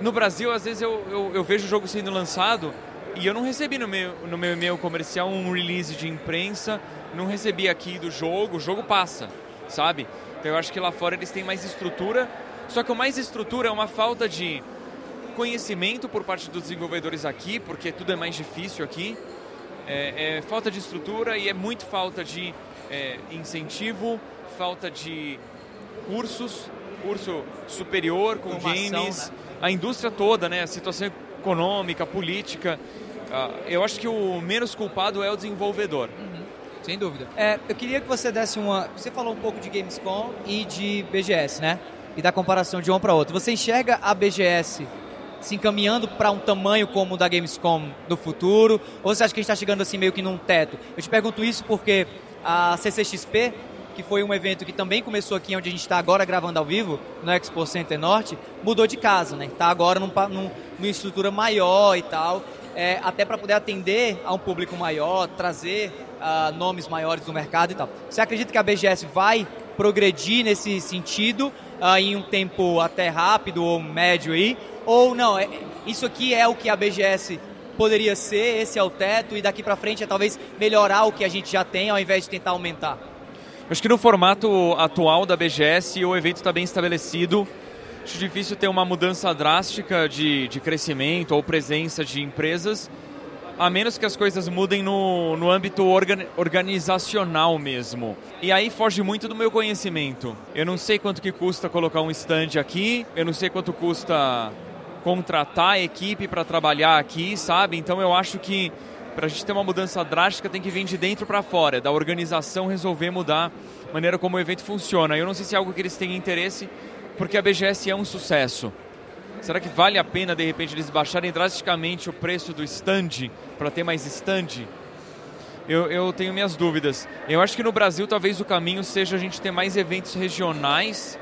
no Brasil, às vezes eu, eu, eu vejo o jogo sendo lançado e eu não recebi no meu, no meu e-mail comercial um release de imprensa, não recebi aqui do jogo, o jogo passa, sabe? Então eu acho que lá fora eles têm mais estrutura, só que o mais estrutura é uma falta de conhecimento por parte dos desenvolvedores aqui, porque tudo é mais difícil aqui, é, é falta de estrutura e é muito falta de é, incentivo, falta de cursos, curso superior com Formação, games, né? a indústria toda, né? A situação econômica, política. Ah, eu acho que o menos culpado é o desenvolvedor. Sem dúvida. É, eu queria que você desse uma. Você falou um pouco de Gamescom e de BGS, né? E da comparação de um para outro. Você enxerga a BGS se encaminhando para um tamanho como o da Gamescom no futuro? Ou você acha que a gente está chegando assim meio que num teto? Eu te pergunto isso porque a CCXP, que foi um evento que também começou aqui onde a gente está agora gravando ao vivo, no Expo Center Norte, mudou de casa, né? Está agora num, num- numa estrutura maior e tal, é, até para poder atender a um público maior, trazer nomes maiores do mercado e tal. Você acredita que a BGS vai progredir nesse sentido ah, em um tempo até rápido ou médio aí? Ou não, é- isso aqui é o que a BGS poderia ser, esse é o teto, e daqui para frente é talvez melhorar o que a gente já tem ao invés de tentar aumentar? Acho que no formato atual da BGS o evento está bem estabelecido. Acho difícil ter uma mudança drástica de, de crescimento ou presença de empresas, a menos que as coisas mudem no, no âmbito organ- organizacional mesmo. E aí foge muito do meu conhecimento. Eu não sei quanto que custa colocar um stand aqui, eu não sei quanto custa contratar a equipe para trabalhar aqui, sabe? Então eu acho que para a gente ter uma mudança drástica tem que vir de dentro para fora, da organização resolver mudar a maneira como o evento funciona. Eu não sei se é algo que eles têm interesse, porque a BGS é um sucesso. Será que vale a pena de repente eles baixarem drasticamente o preço do stand para ter mais stand? Eu, eu tenho minhas dúvidas. Eu acho que no Brasil talvez o caminho seja a gente ter mais eventos regionais,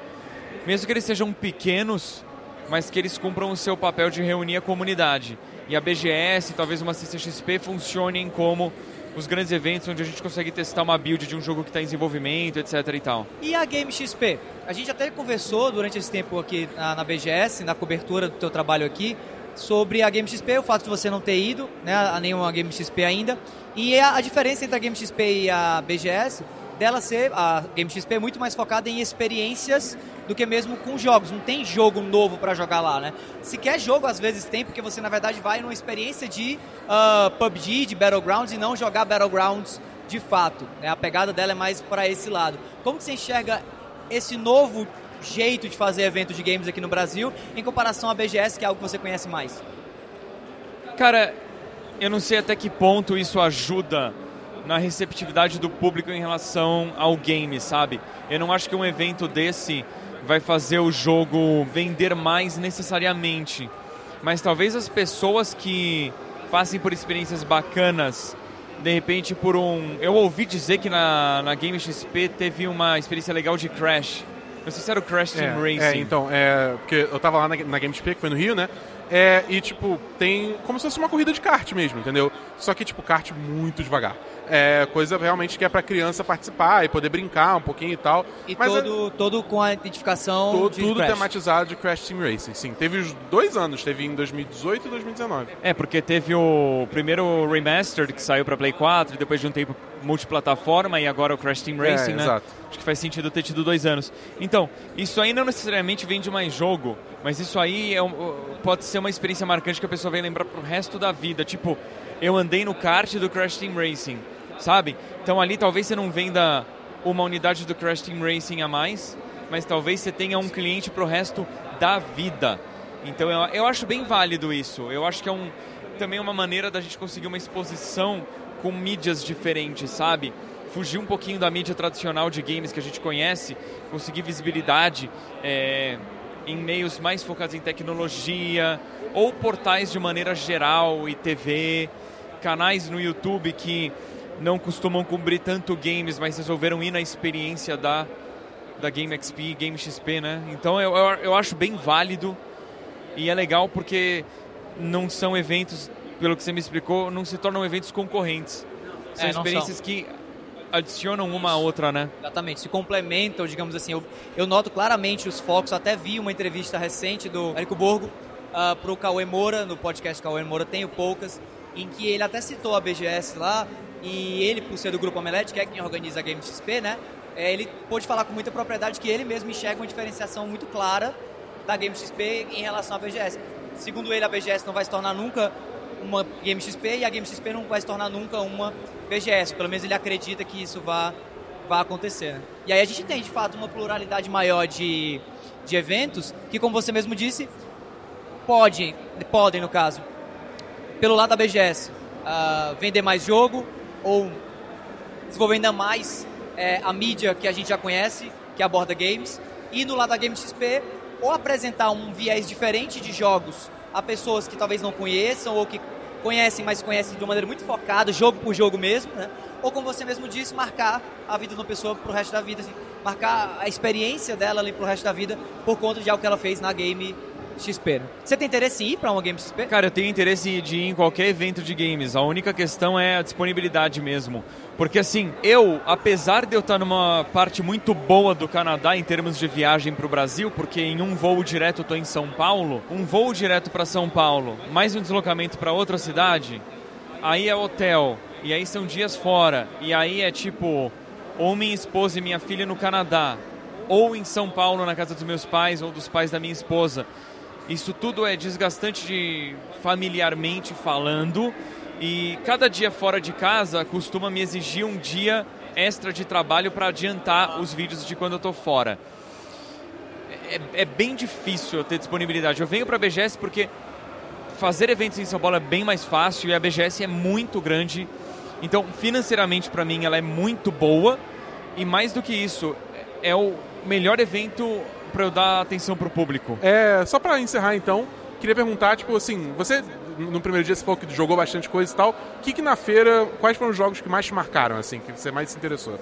mesmo que eles sejam pequenos, mas que eles cumpram o seu papel de reunir a comunidade. E a BGS, talvez uma CCXP funcionem como os grandes eventos onde a gente consegue testar uma build de um jogo que está em desenvolvimento, etc e tal. E a Game XP? A gente até conversou durante esse tempo aqui na, na BGS, na cobertura do teu trabalho aqui, sobre a Game XP, o fato de você não ter ido né, a nenhuma Game XP ainda, e a, a diferença entre a Game XP e a BGS, dela ser, a Game XP é muito mais focada em experiências do que mesmo com jogos. Não tem jogo novo para jogar lá, né? Se quer jogo, às vezes tem, porque você na verdade vai numa experiência de ah, PUBG, de Battlegrounds, e não jogar Battlegrounds de fato. Né? A pegada dela é mais para esse lado. Como que você enxerga esse novo jeito de fazer evento de games aqui no Brasil em comparação à BGS, que é algo que você conhece mais? Cara, eu não sei até que ponto isso ajuda na receptividade do público em relação ao game, sabe? Eu não acho que um evento desse vai fazer o jogo vender mais necessariamente. Mas talvez as pessoas que passem por experiências bacanas, de repente por um. Eu ouvi dizer que na, na Game XP teve uma experiência legal de Crash. Não sei se era o Crash Team É, Racing. é, então, é, porque eu tava lá na, na GameSP, que foi no Rio, né? É, e, tipo, tem como se fosse uma corrida de kart mesmo, entendeu? Só que, tipo, kart muito devagar. É coisa realmente que é pra criança participar e poder brincar um pouquinho e tal. E Mas é- todo, todo com a identificação to- de tudo Crash. tematizado de Crash Team Racing, sim. Teve os dois anos, teve em 2018 e 2019. É, porque teve o primeiro remastered que saiu pra Play 4, e depois de um tempo multiplataforma, e agora o Crash Team Racing, É, né? exato. Acho que faz sentido ter tido dois anos. Então, isso aí não necessariamente vem de mais jogo, mas isso aí é um- pode ser uma experiência marcante que a pessoa vai lembrar pro resto da vida. Tipo, eu andei no kart do Crash Team Racing, sabe? Então ali talvez você não venda uma unidade do Crash Team Racing a mais, mas talvez você tenha um cliente pro resto da vida. Então eu, eu acho bem válido isso. Eu acho que é um, também uma maneira da gente conseguir uma exposição com mídias diferentes, sabe? Fugir um pouquinho da mídia tradicional de games que a gente conhece, conseguir visibilidade é, em meios mais focados em tecnologia, ou portais de maneira geral e TV, canais no YouTube que não costumam cobrir tanto games, mas resolveram ir na experiência da, da Game XP, Game XP, né? Então eu, eu, eu acho bem válido e é legal porque não são eventos, pelo que você me explicou, não se tornam eventos concorrentes. São É, experiências que adicionam uma à outra, né? Exatamente, se complementam, digamos assim. Eu, eu noto claramente os focos, até vi uma entrevista recente do Érico Borgo uh, para o Cauê Moura, no podcast Cauê Moura Tenho Poucas, em que ele até citou a BGS lá, e ele, por ser do Grupo Omelete, que é quem organiza a Game XP, né? é, ele pôde falar com muita propriedade que ele mesmo enxerga uma diferenciação muito clara da Game XP em relação à BGS. Segundo ele, a BGS não vai se tornar nunca uma Game XP e a Game XP não vai se tornar nunca uma BGS. Pelo menos ele acredita que isso vá, vá acontecer. né? E aí a gente tem, de fato, uma pluralidade maior de, de eventos que, como você mesmo disse, podem, podem no caso, pelo lado da BGS, ah, vender mais jogo ou desenvolver ainda mais é, a mídia que a gente já conhece, que aborda games, e no lado da Game XP, ou apresentar um viés diferente de jogos a pessoas que talvez não conheçam ou que conhecem, mas conhecem de uma maneira muito focada, jogo por jogo mesmo, né? Ou como você mesmo disse, marcar a vida de uma pessoa pro resto da vida, assim, marcar a experiência dela ali pro resto da vida por conta de algo que ela fez na Game XP. né? Você tem interesse em ir pra uma Game XP? Cara, eu tenho interesse de ir em qualquer evento de games. A única questão é a disponibilidade mesmo. Porque assim, eu, apesar de eu estar numa parte muito boa do Canadá em termos de viagem para o Brasil, porque em um voo direto eu tô em São Paulo, um voo direto para São Paulo, mais um deslocamento para outra cidade, aí é hotel, e aí são dias fora, e aí é tipo, ou minha esposa e minha filha no Canadá, ou em São Paulo na casa dos meus pais ou dos pais da minha esposa. Isso tudo é desgastante de familiarmente falando e cada dia fora de casa costuma me exigir um dia extra de trabalho para adiantar os vídeos de quando eu tô fora. É, é bem difícil eu ter disponibilidade. Eu venho para a BGS porque fazer eventos em São Paulo é bem mais fácil e a BGS é muito grande. Então, financeiramente para mim ela é muito boa e mais do que isso, é o melhor evento para eu dar atenção pro público. É, só pra encerrar então, queria perguntar, tipo assim, você no primeiro dia você falou que jogou bastante coisa e tal. O que, que na feira, quais foram os jogos que mais te marcaram, assim, que você mais se interessou?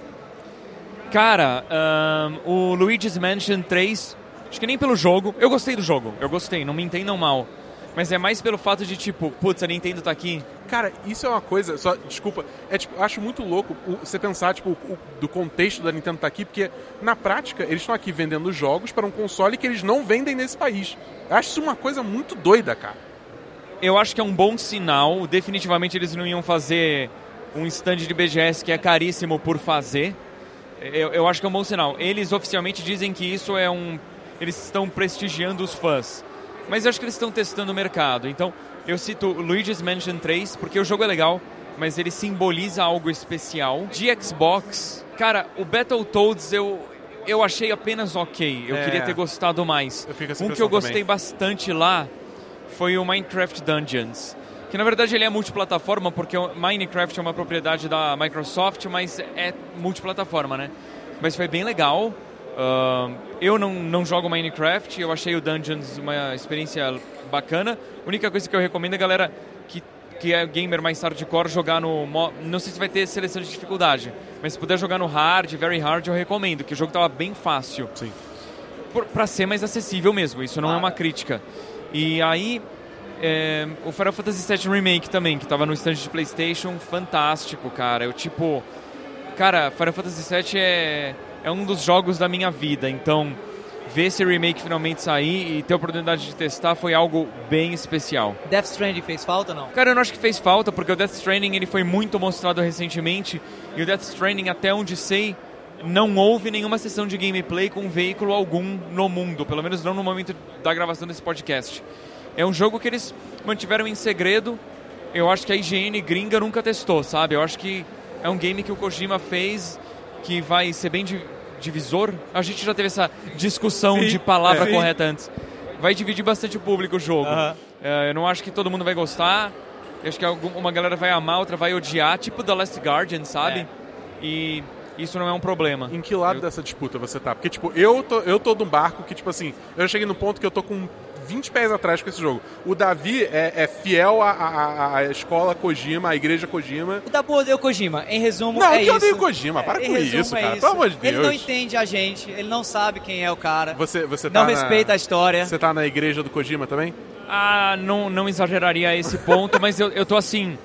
Cara, ahn, o Luigi's Mansion 3, acho que nem pelo jogo. Eu gostei do jogo, eu gostei, não me entendam mal. Mas é mais pelo fato de, tipo, putz, a Nintendo tá aqui. Cara, isso é uma coisa, só, desculpa, é tipo, eu acho muito louco você pensar, tipo, o- do contexto da Nintendo tá aqui, porque na prática eles estão aqui vendendo jogos para um console que eles não vendem nesse país. Eu acho isso uma coisa muito doida, cara. Eu acho que é um bom sinal. Definitivamente eles não iam fazer um stand de BGS que é caríssimo por fazer. Eu, eu acho que é um bom sinal. Eles oficialmente dizem que isso é um. Eles estão prestigiando os fãs. Mas eu acho que eles estão testando o mercado. Então, eu cito Luigi's Mansion 3, porque o jogo é legal, mas ele simboliza algo especial. De Xbox, cara, o Battletoads eu. Eu achei apenas ok. Eu É. queria ter gostado mais. Um que eu gostei também. bastante lá foi o Minecraft Dungeons. Que na verdade ele é multiplataforma, porque Minecraft é uma propriedade da Microsoft, mas é multiplataforma, né? Mas foi bem legal. Eu não, não jogo Minecraft, eu achei o Dungeons uma experiência bacana. A única coisa que eu recomendo é galera que, que é gamer mais hardcore jogar no. Não sei se vai ter seleção de dificuldade, mas se puder jogar no hard, very hard, eu recomendo, que o jogo tava bem fácil Sim. por- pra ser mais acessível mesmo, isso não é uma crítica. E aí, é, o Final Fantasy VII Remake também, que tava no stand de Playstation, fantástico, cara. Eu tipo, cara, Final Fantasy VII é, é um dos jogos da minha vida, então ver esse remake finalmente sair e ter a oportunidade de testar foi algo bem especial. Death Stranding fez falta ou não? Cara, eu não acho que fez falta, porque o Death Stranding ele foi muito mostrado recentemente, e o Death Stranding, até onde sei, não houve nenhuma sessão de gameplay com veículo algum no mundo, pelo menos não no momento da gravação desse podcast. É um jogo que eles mantiveram em segredo, eu acho que a IGN gringa nunca testou, sabe? Eu acho que é um game que o Kojima fez que vai ser bem di- divisor. A gente já teve essa discussão Sim, de palavra é. correta antes. Vai dividir bastante o público o jogo. Aham. É, eu não acho que todo mundo vai gostar. Eu acho que uma galera vai amar, outra vai odiar, tipo The Last Guardian, sabe? É. E isso não é um problema. Em que lado Eu- dessa disputa você tá? Porque, tipo, eu tô, eu tô num barco que, tipo assim, eu cheguei no ponto que eu tô com 20 pés atrás com esse jogo. O Davi é, é fiel à, à, à escola Kojima, à igreja Kojima. O Dabu odeia o Kojima. Em resumo, Não, é que isso. eu odeio o Kojima, para em com resumo, isso, é cara. Pelo amor de Ele não Deus. entende a gente, ele não sabe quem é o cara. Você, você tá não na- respeita a história. Você tá na igreja do Kojima também? Ah, não, não exageraria a esse ponto, mas eu, eu tô assim.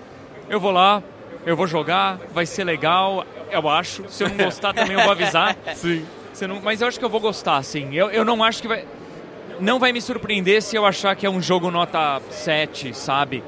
Eu vou lá, eu vou jogar, vai ser legal, eu acho. Se eu não gostar também eu vou avisar. <laughs> Sim. Você não- mas eu acho que eu vou gostar, sim. Eu, eu não acho que vai. Não vai me surpreender se eu achar que é um jogo nota 7, sabe?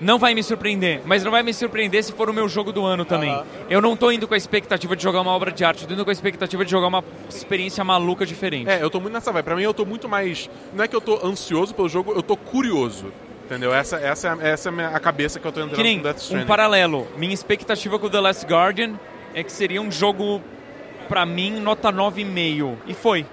Não vai me surpreender, mas não vai me surpreender se for o meu jogo do ano também. Aham. Eu não tô indo com a expectativa de jogar uma obra de arte, eu tô indo com a expectativa de jogar uma experiência maluca diferente. É, eu tô muito nessa vibe. Pra mim, eu tô muito mais. Não é que eu tô ansioso pelo jogo, eu tô curioso. Entendeu? Essa, essa, é a- essa é a, cabeça que eu tô entrando Que nem com Death um Stranding. paralelo. Minha expectativa com The Last Guardian é que seria um jogo, pra mim, nota 9,5. E foi,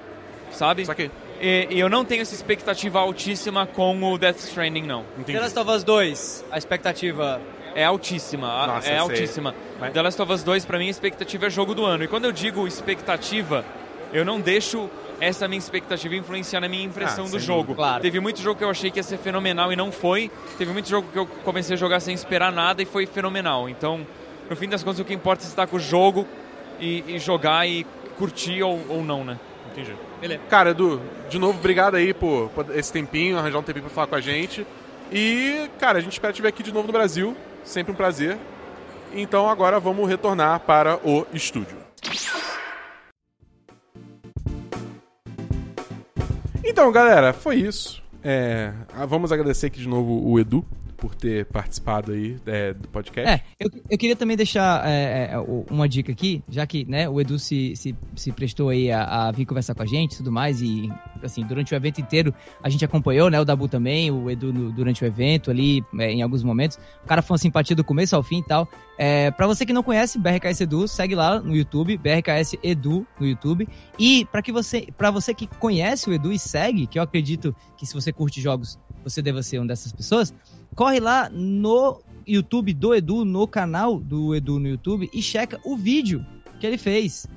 sabe? Saquei. E, e eu não tenho essa expectativa altíssima com o Death Stranding, não. The Last of Us 2, a expectativa É altíssima, a- Nossa, é sei. altíssima. Mas- The Last of Us 2, pra mim, a expectativa é jogo do ano. E quando eu digo expectativa, eu não deixo essa minha expectativa influenciar na minha impressão Ah, do jogo. Claro. Teve muito jogo que eu achei que ia ser fenomenal e não foi. Teve muito jogo que eu comecei a jogar sem esperar nada e foi fenomenal. Então, no fim das contas, o que importa é estar com o jogo e, e jogar e curtir ou, ou não, né? Entendi. Beleza. Cara, Edu, de novo, obrigado aí por, por esse tempinho, arranjar um tempinho pra falar com a gente. E, cara, a gente espera te ver aqui de novo no Brasil. Sempre um prazer. Então agora vamos retornar para o estúdio. Então, galera, foi isso. É, vamos agradecer aqui de novo o Edu por ter participado aí é, do podcast. É, eu, eu queria também deixar é, é, o- uma dica aqui, já que né, o Edu se, se, se prestou aí a, a vir conversar com a gente e tudo mais, e assim, durante o evento inteiro a gente acompanhou, né, o Dabu também, o Edu no- durante o evento ali, é, em alguns momentos. O cara foi uma simpatia do começo ao fim e tal. É, pra você que não conhece BRKS Edu, segue lá no YouTube, BRKS Edu no YouTube. E pra que você, para você que conhece o Edu e segue, que eu acredito que se você curte jogos, você deva ser uma dessas pessoas, corre lá no YouTube do Edu, no canal do Edu no YouTube e checa o vídeo que ele fez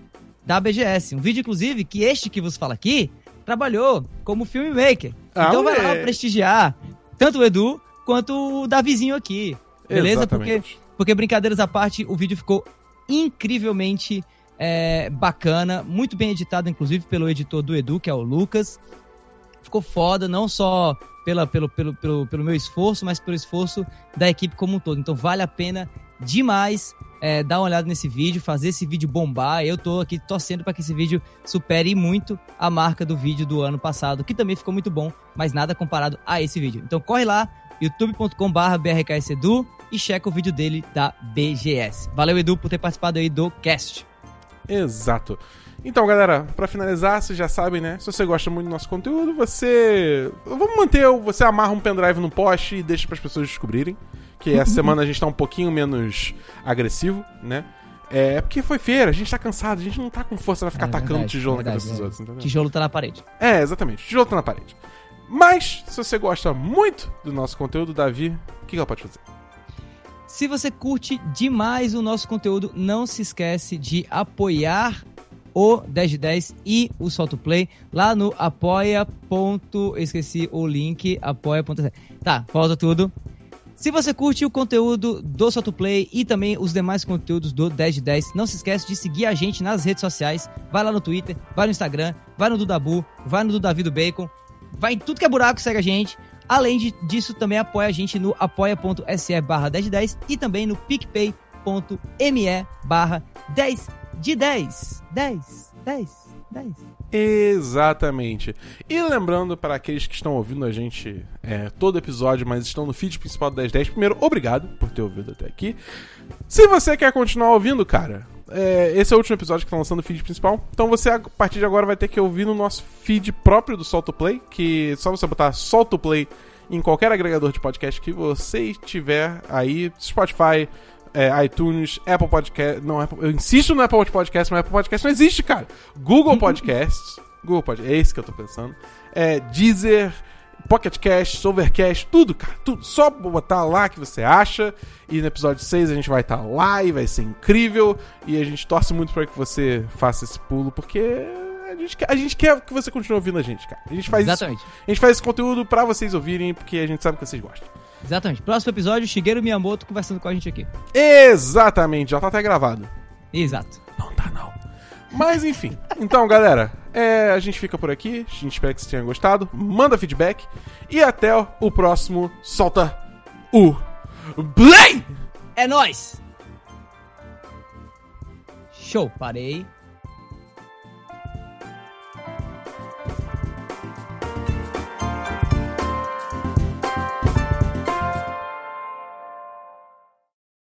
da BGS. Um vídeo, inclusive, que este que vos fala aqui trabalhou como filmmaker. Ah, então vai lá prestigiar tanto o Edu quanto o Davizinho aqui. Beleza? Porque, porque, brincadeiras à parte, o vídeo ficou incrivelmente é, bacana, muito bem editado, inclusive, pelo editor do Edu, que é o Lucas. Ficou foda, não só pela, pelo, pelo, pelo, pelo meu esforço, mas pelo esforço da equipe como um todo. Então vale a pena demais é, dar uma olhada nesse vídeo, fazer esse vídeo bombar. Eu tô aqui torcendo para que esse vídeo supere muito a marca do vídeo do ano passado, que também ficou muito bom, mas nada comparado a esse vídeo. Então corre lá, youtube.com.br brksedu e checa o vídeo dele da BGS. Valeu, Edu, por ter participado aí do cast. Exato. Então, galera, pra finalizar, vocês já sabem, né? Se você gosta muito do nosso conteúdo, você. Vamos manter. Você amarra um pendrive no poste e deixa pras pessoas descobrirem. Que essa <laughs> semana a gente tá um pouquinho menos agressivo, né? É porque foi feira, a gente tá cansado, a gente não tá com força pra ficar É atacando verdade, tijolo verdade, na cabeça dos é. outros, entendeu? Tijolo tá na parede. É, exatamente. Tijolo tá na parede. Mas, se você gosta muito do nosso conteúdo, Davi, o que que ela pode fazer? Se você curte demais o nosso conteúdo, não se esquece de apoiar o 10 de 10 e o Solto Play lá no apoia. eu Esqueci o link, apoia.se. Tá, volta tudo. Se você curte o conteúdo do Solto Play e também os demais conteúdos do 10 de 10, não se esquece de seguir a gente nas redes sociais. Vai lá no Twitter, vai no Instagram, vai no do Dabu, vai no do do Bacon, vai em tudo que é buraco, segue a gente. Além disso, também apoia a gente no apoia.se barra 10 de 10 e também no picpay.me barra 10 de 10. 10, 10, 10. Exatamente. E lembrando para aqueles que estão ouvindo a gente é, todo episódio, mas estão no feed principal do 1010, primeiro, obrigado por ter ouvido até aqui. Se você quer continuar ouvindo, cara, é, esse é o último episódio que tá lançando o feed principal. Então você, a partir de agora, vai ter que ouvir no nosso feed próprio do Solto Play, que é só você botar Solto Play em qualquer agregador de podcast que você tiver aí, Spotify, é, iTunes, Apple Podcast. Não, Apple, eu insisto no Apple Podcast, mas Apple Podcast não existe, cara. Google <laughs> Podcasts. Google Podcast, é esse que eu tô pensando. É, Deezer, Pocket Cast, Overcast, tudo, cara. Tudo. Só botar lá que você acha. E no episódio 6 a gente vai estar lá e vai ser incrível. E a gente torce muito pra que você faça esse pulo, porque. A gente, quer, a gente quer que você continue ouvindo a gente, cara. A gente faz, isso, Exatamente. a gente faz esse conteúdo pra vocês ouvirem, porque a gente sabe que vocês gostam. Exatamente. Próximo episódio, Shigeru Miyamoto conversando com a gente aqui. Exatamente, já tá até gravado. Exato. Não tá, não. Mas enfim. Então, galera, é, a gente fica por aqui. A gente espera que vocês tenham gostado. Manda feedback. E até o próximo. Solta o Play! É nóis! Show, parei.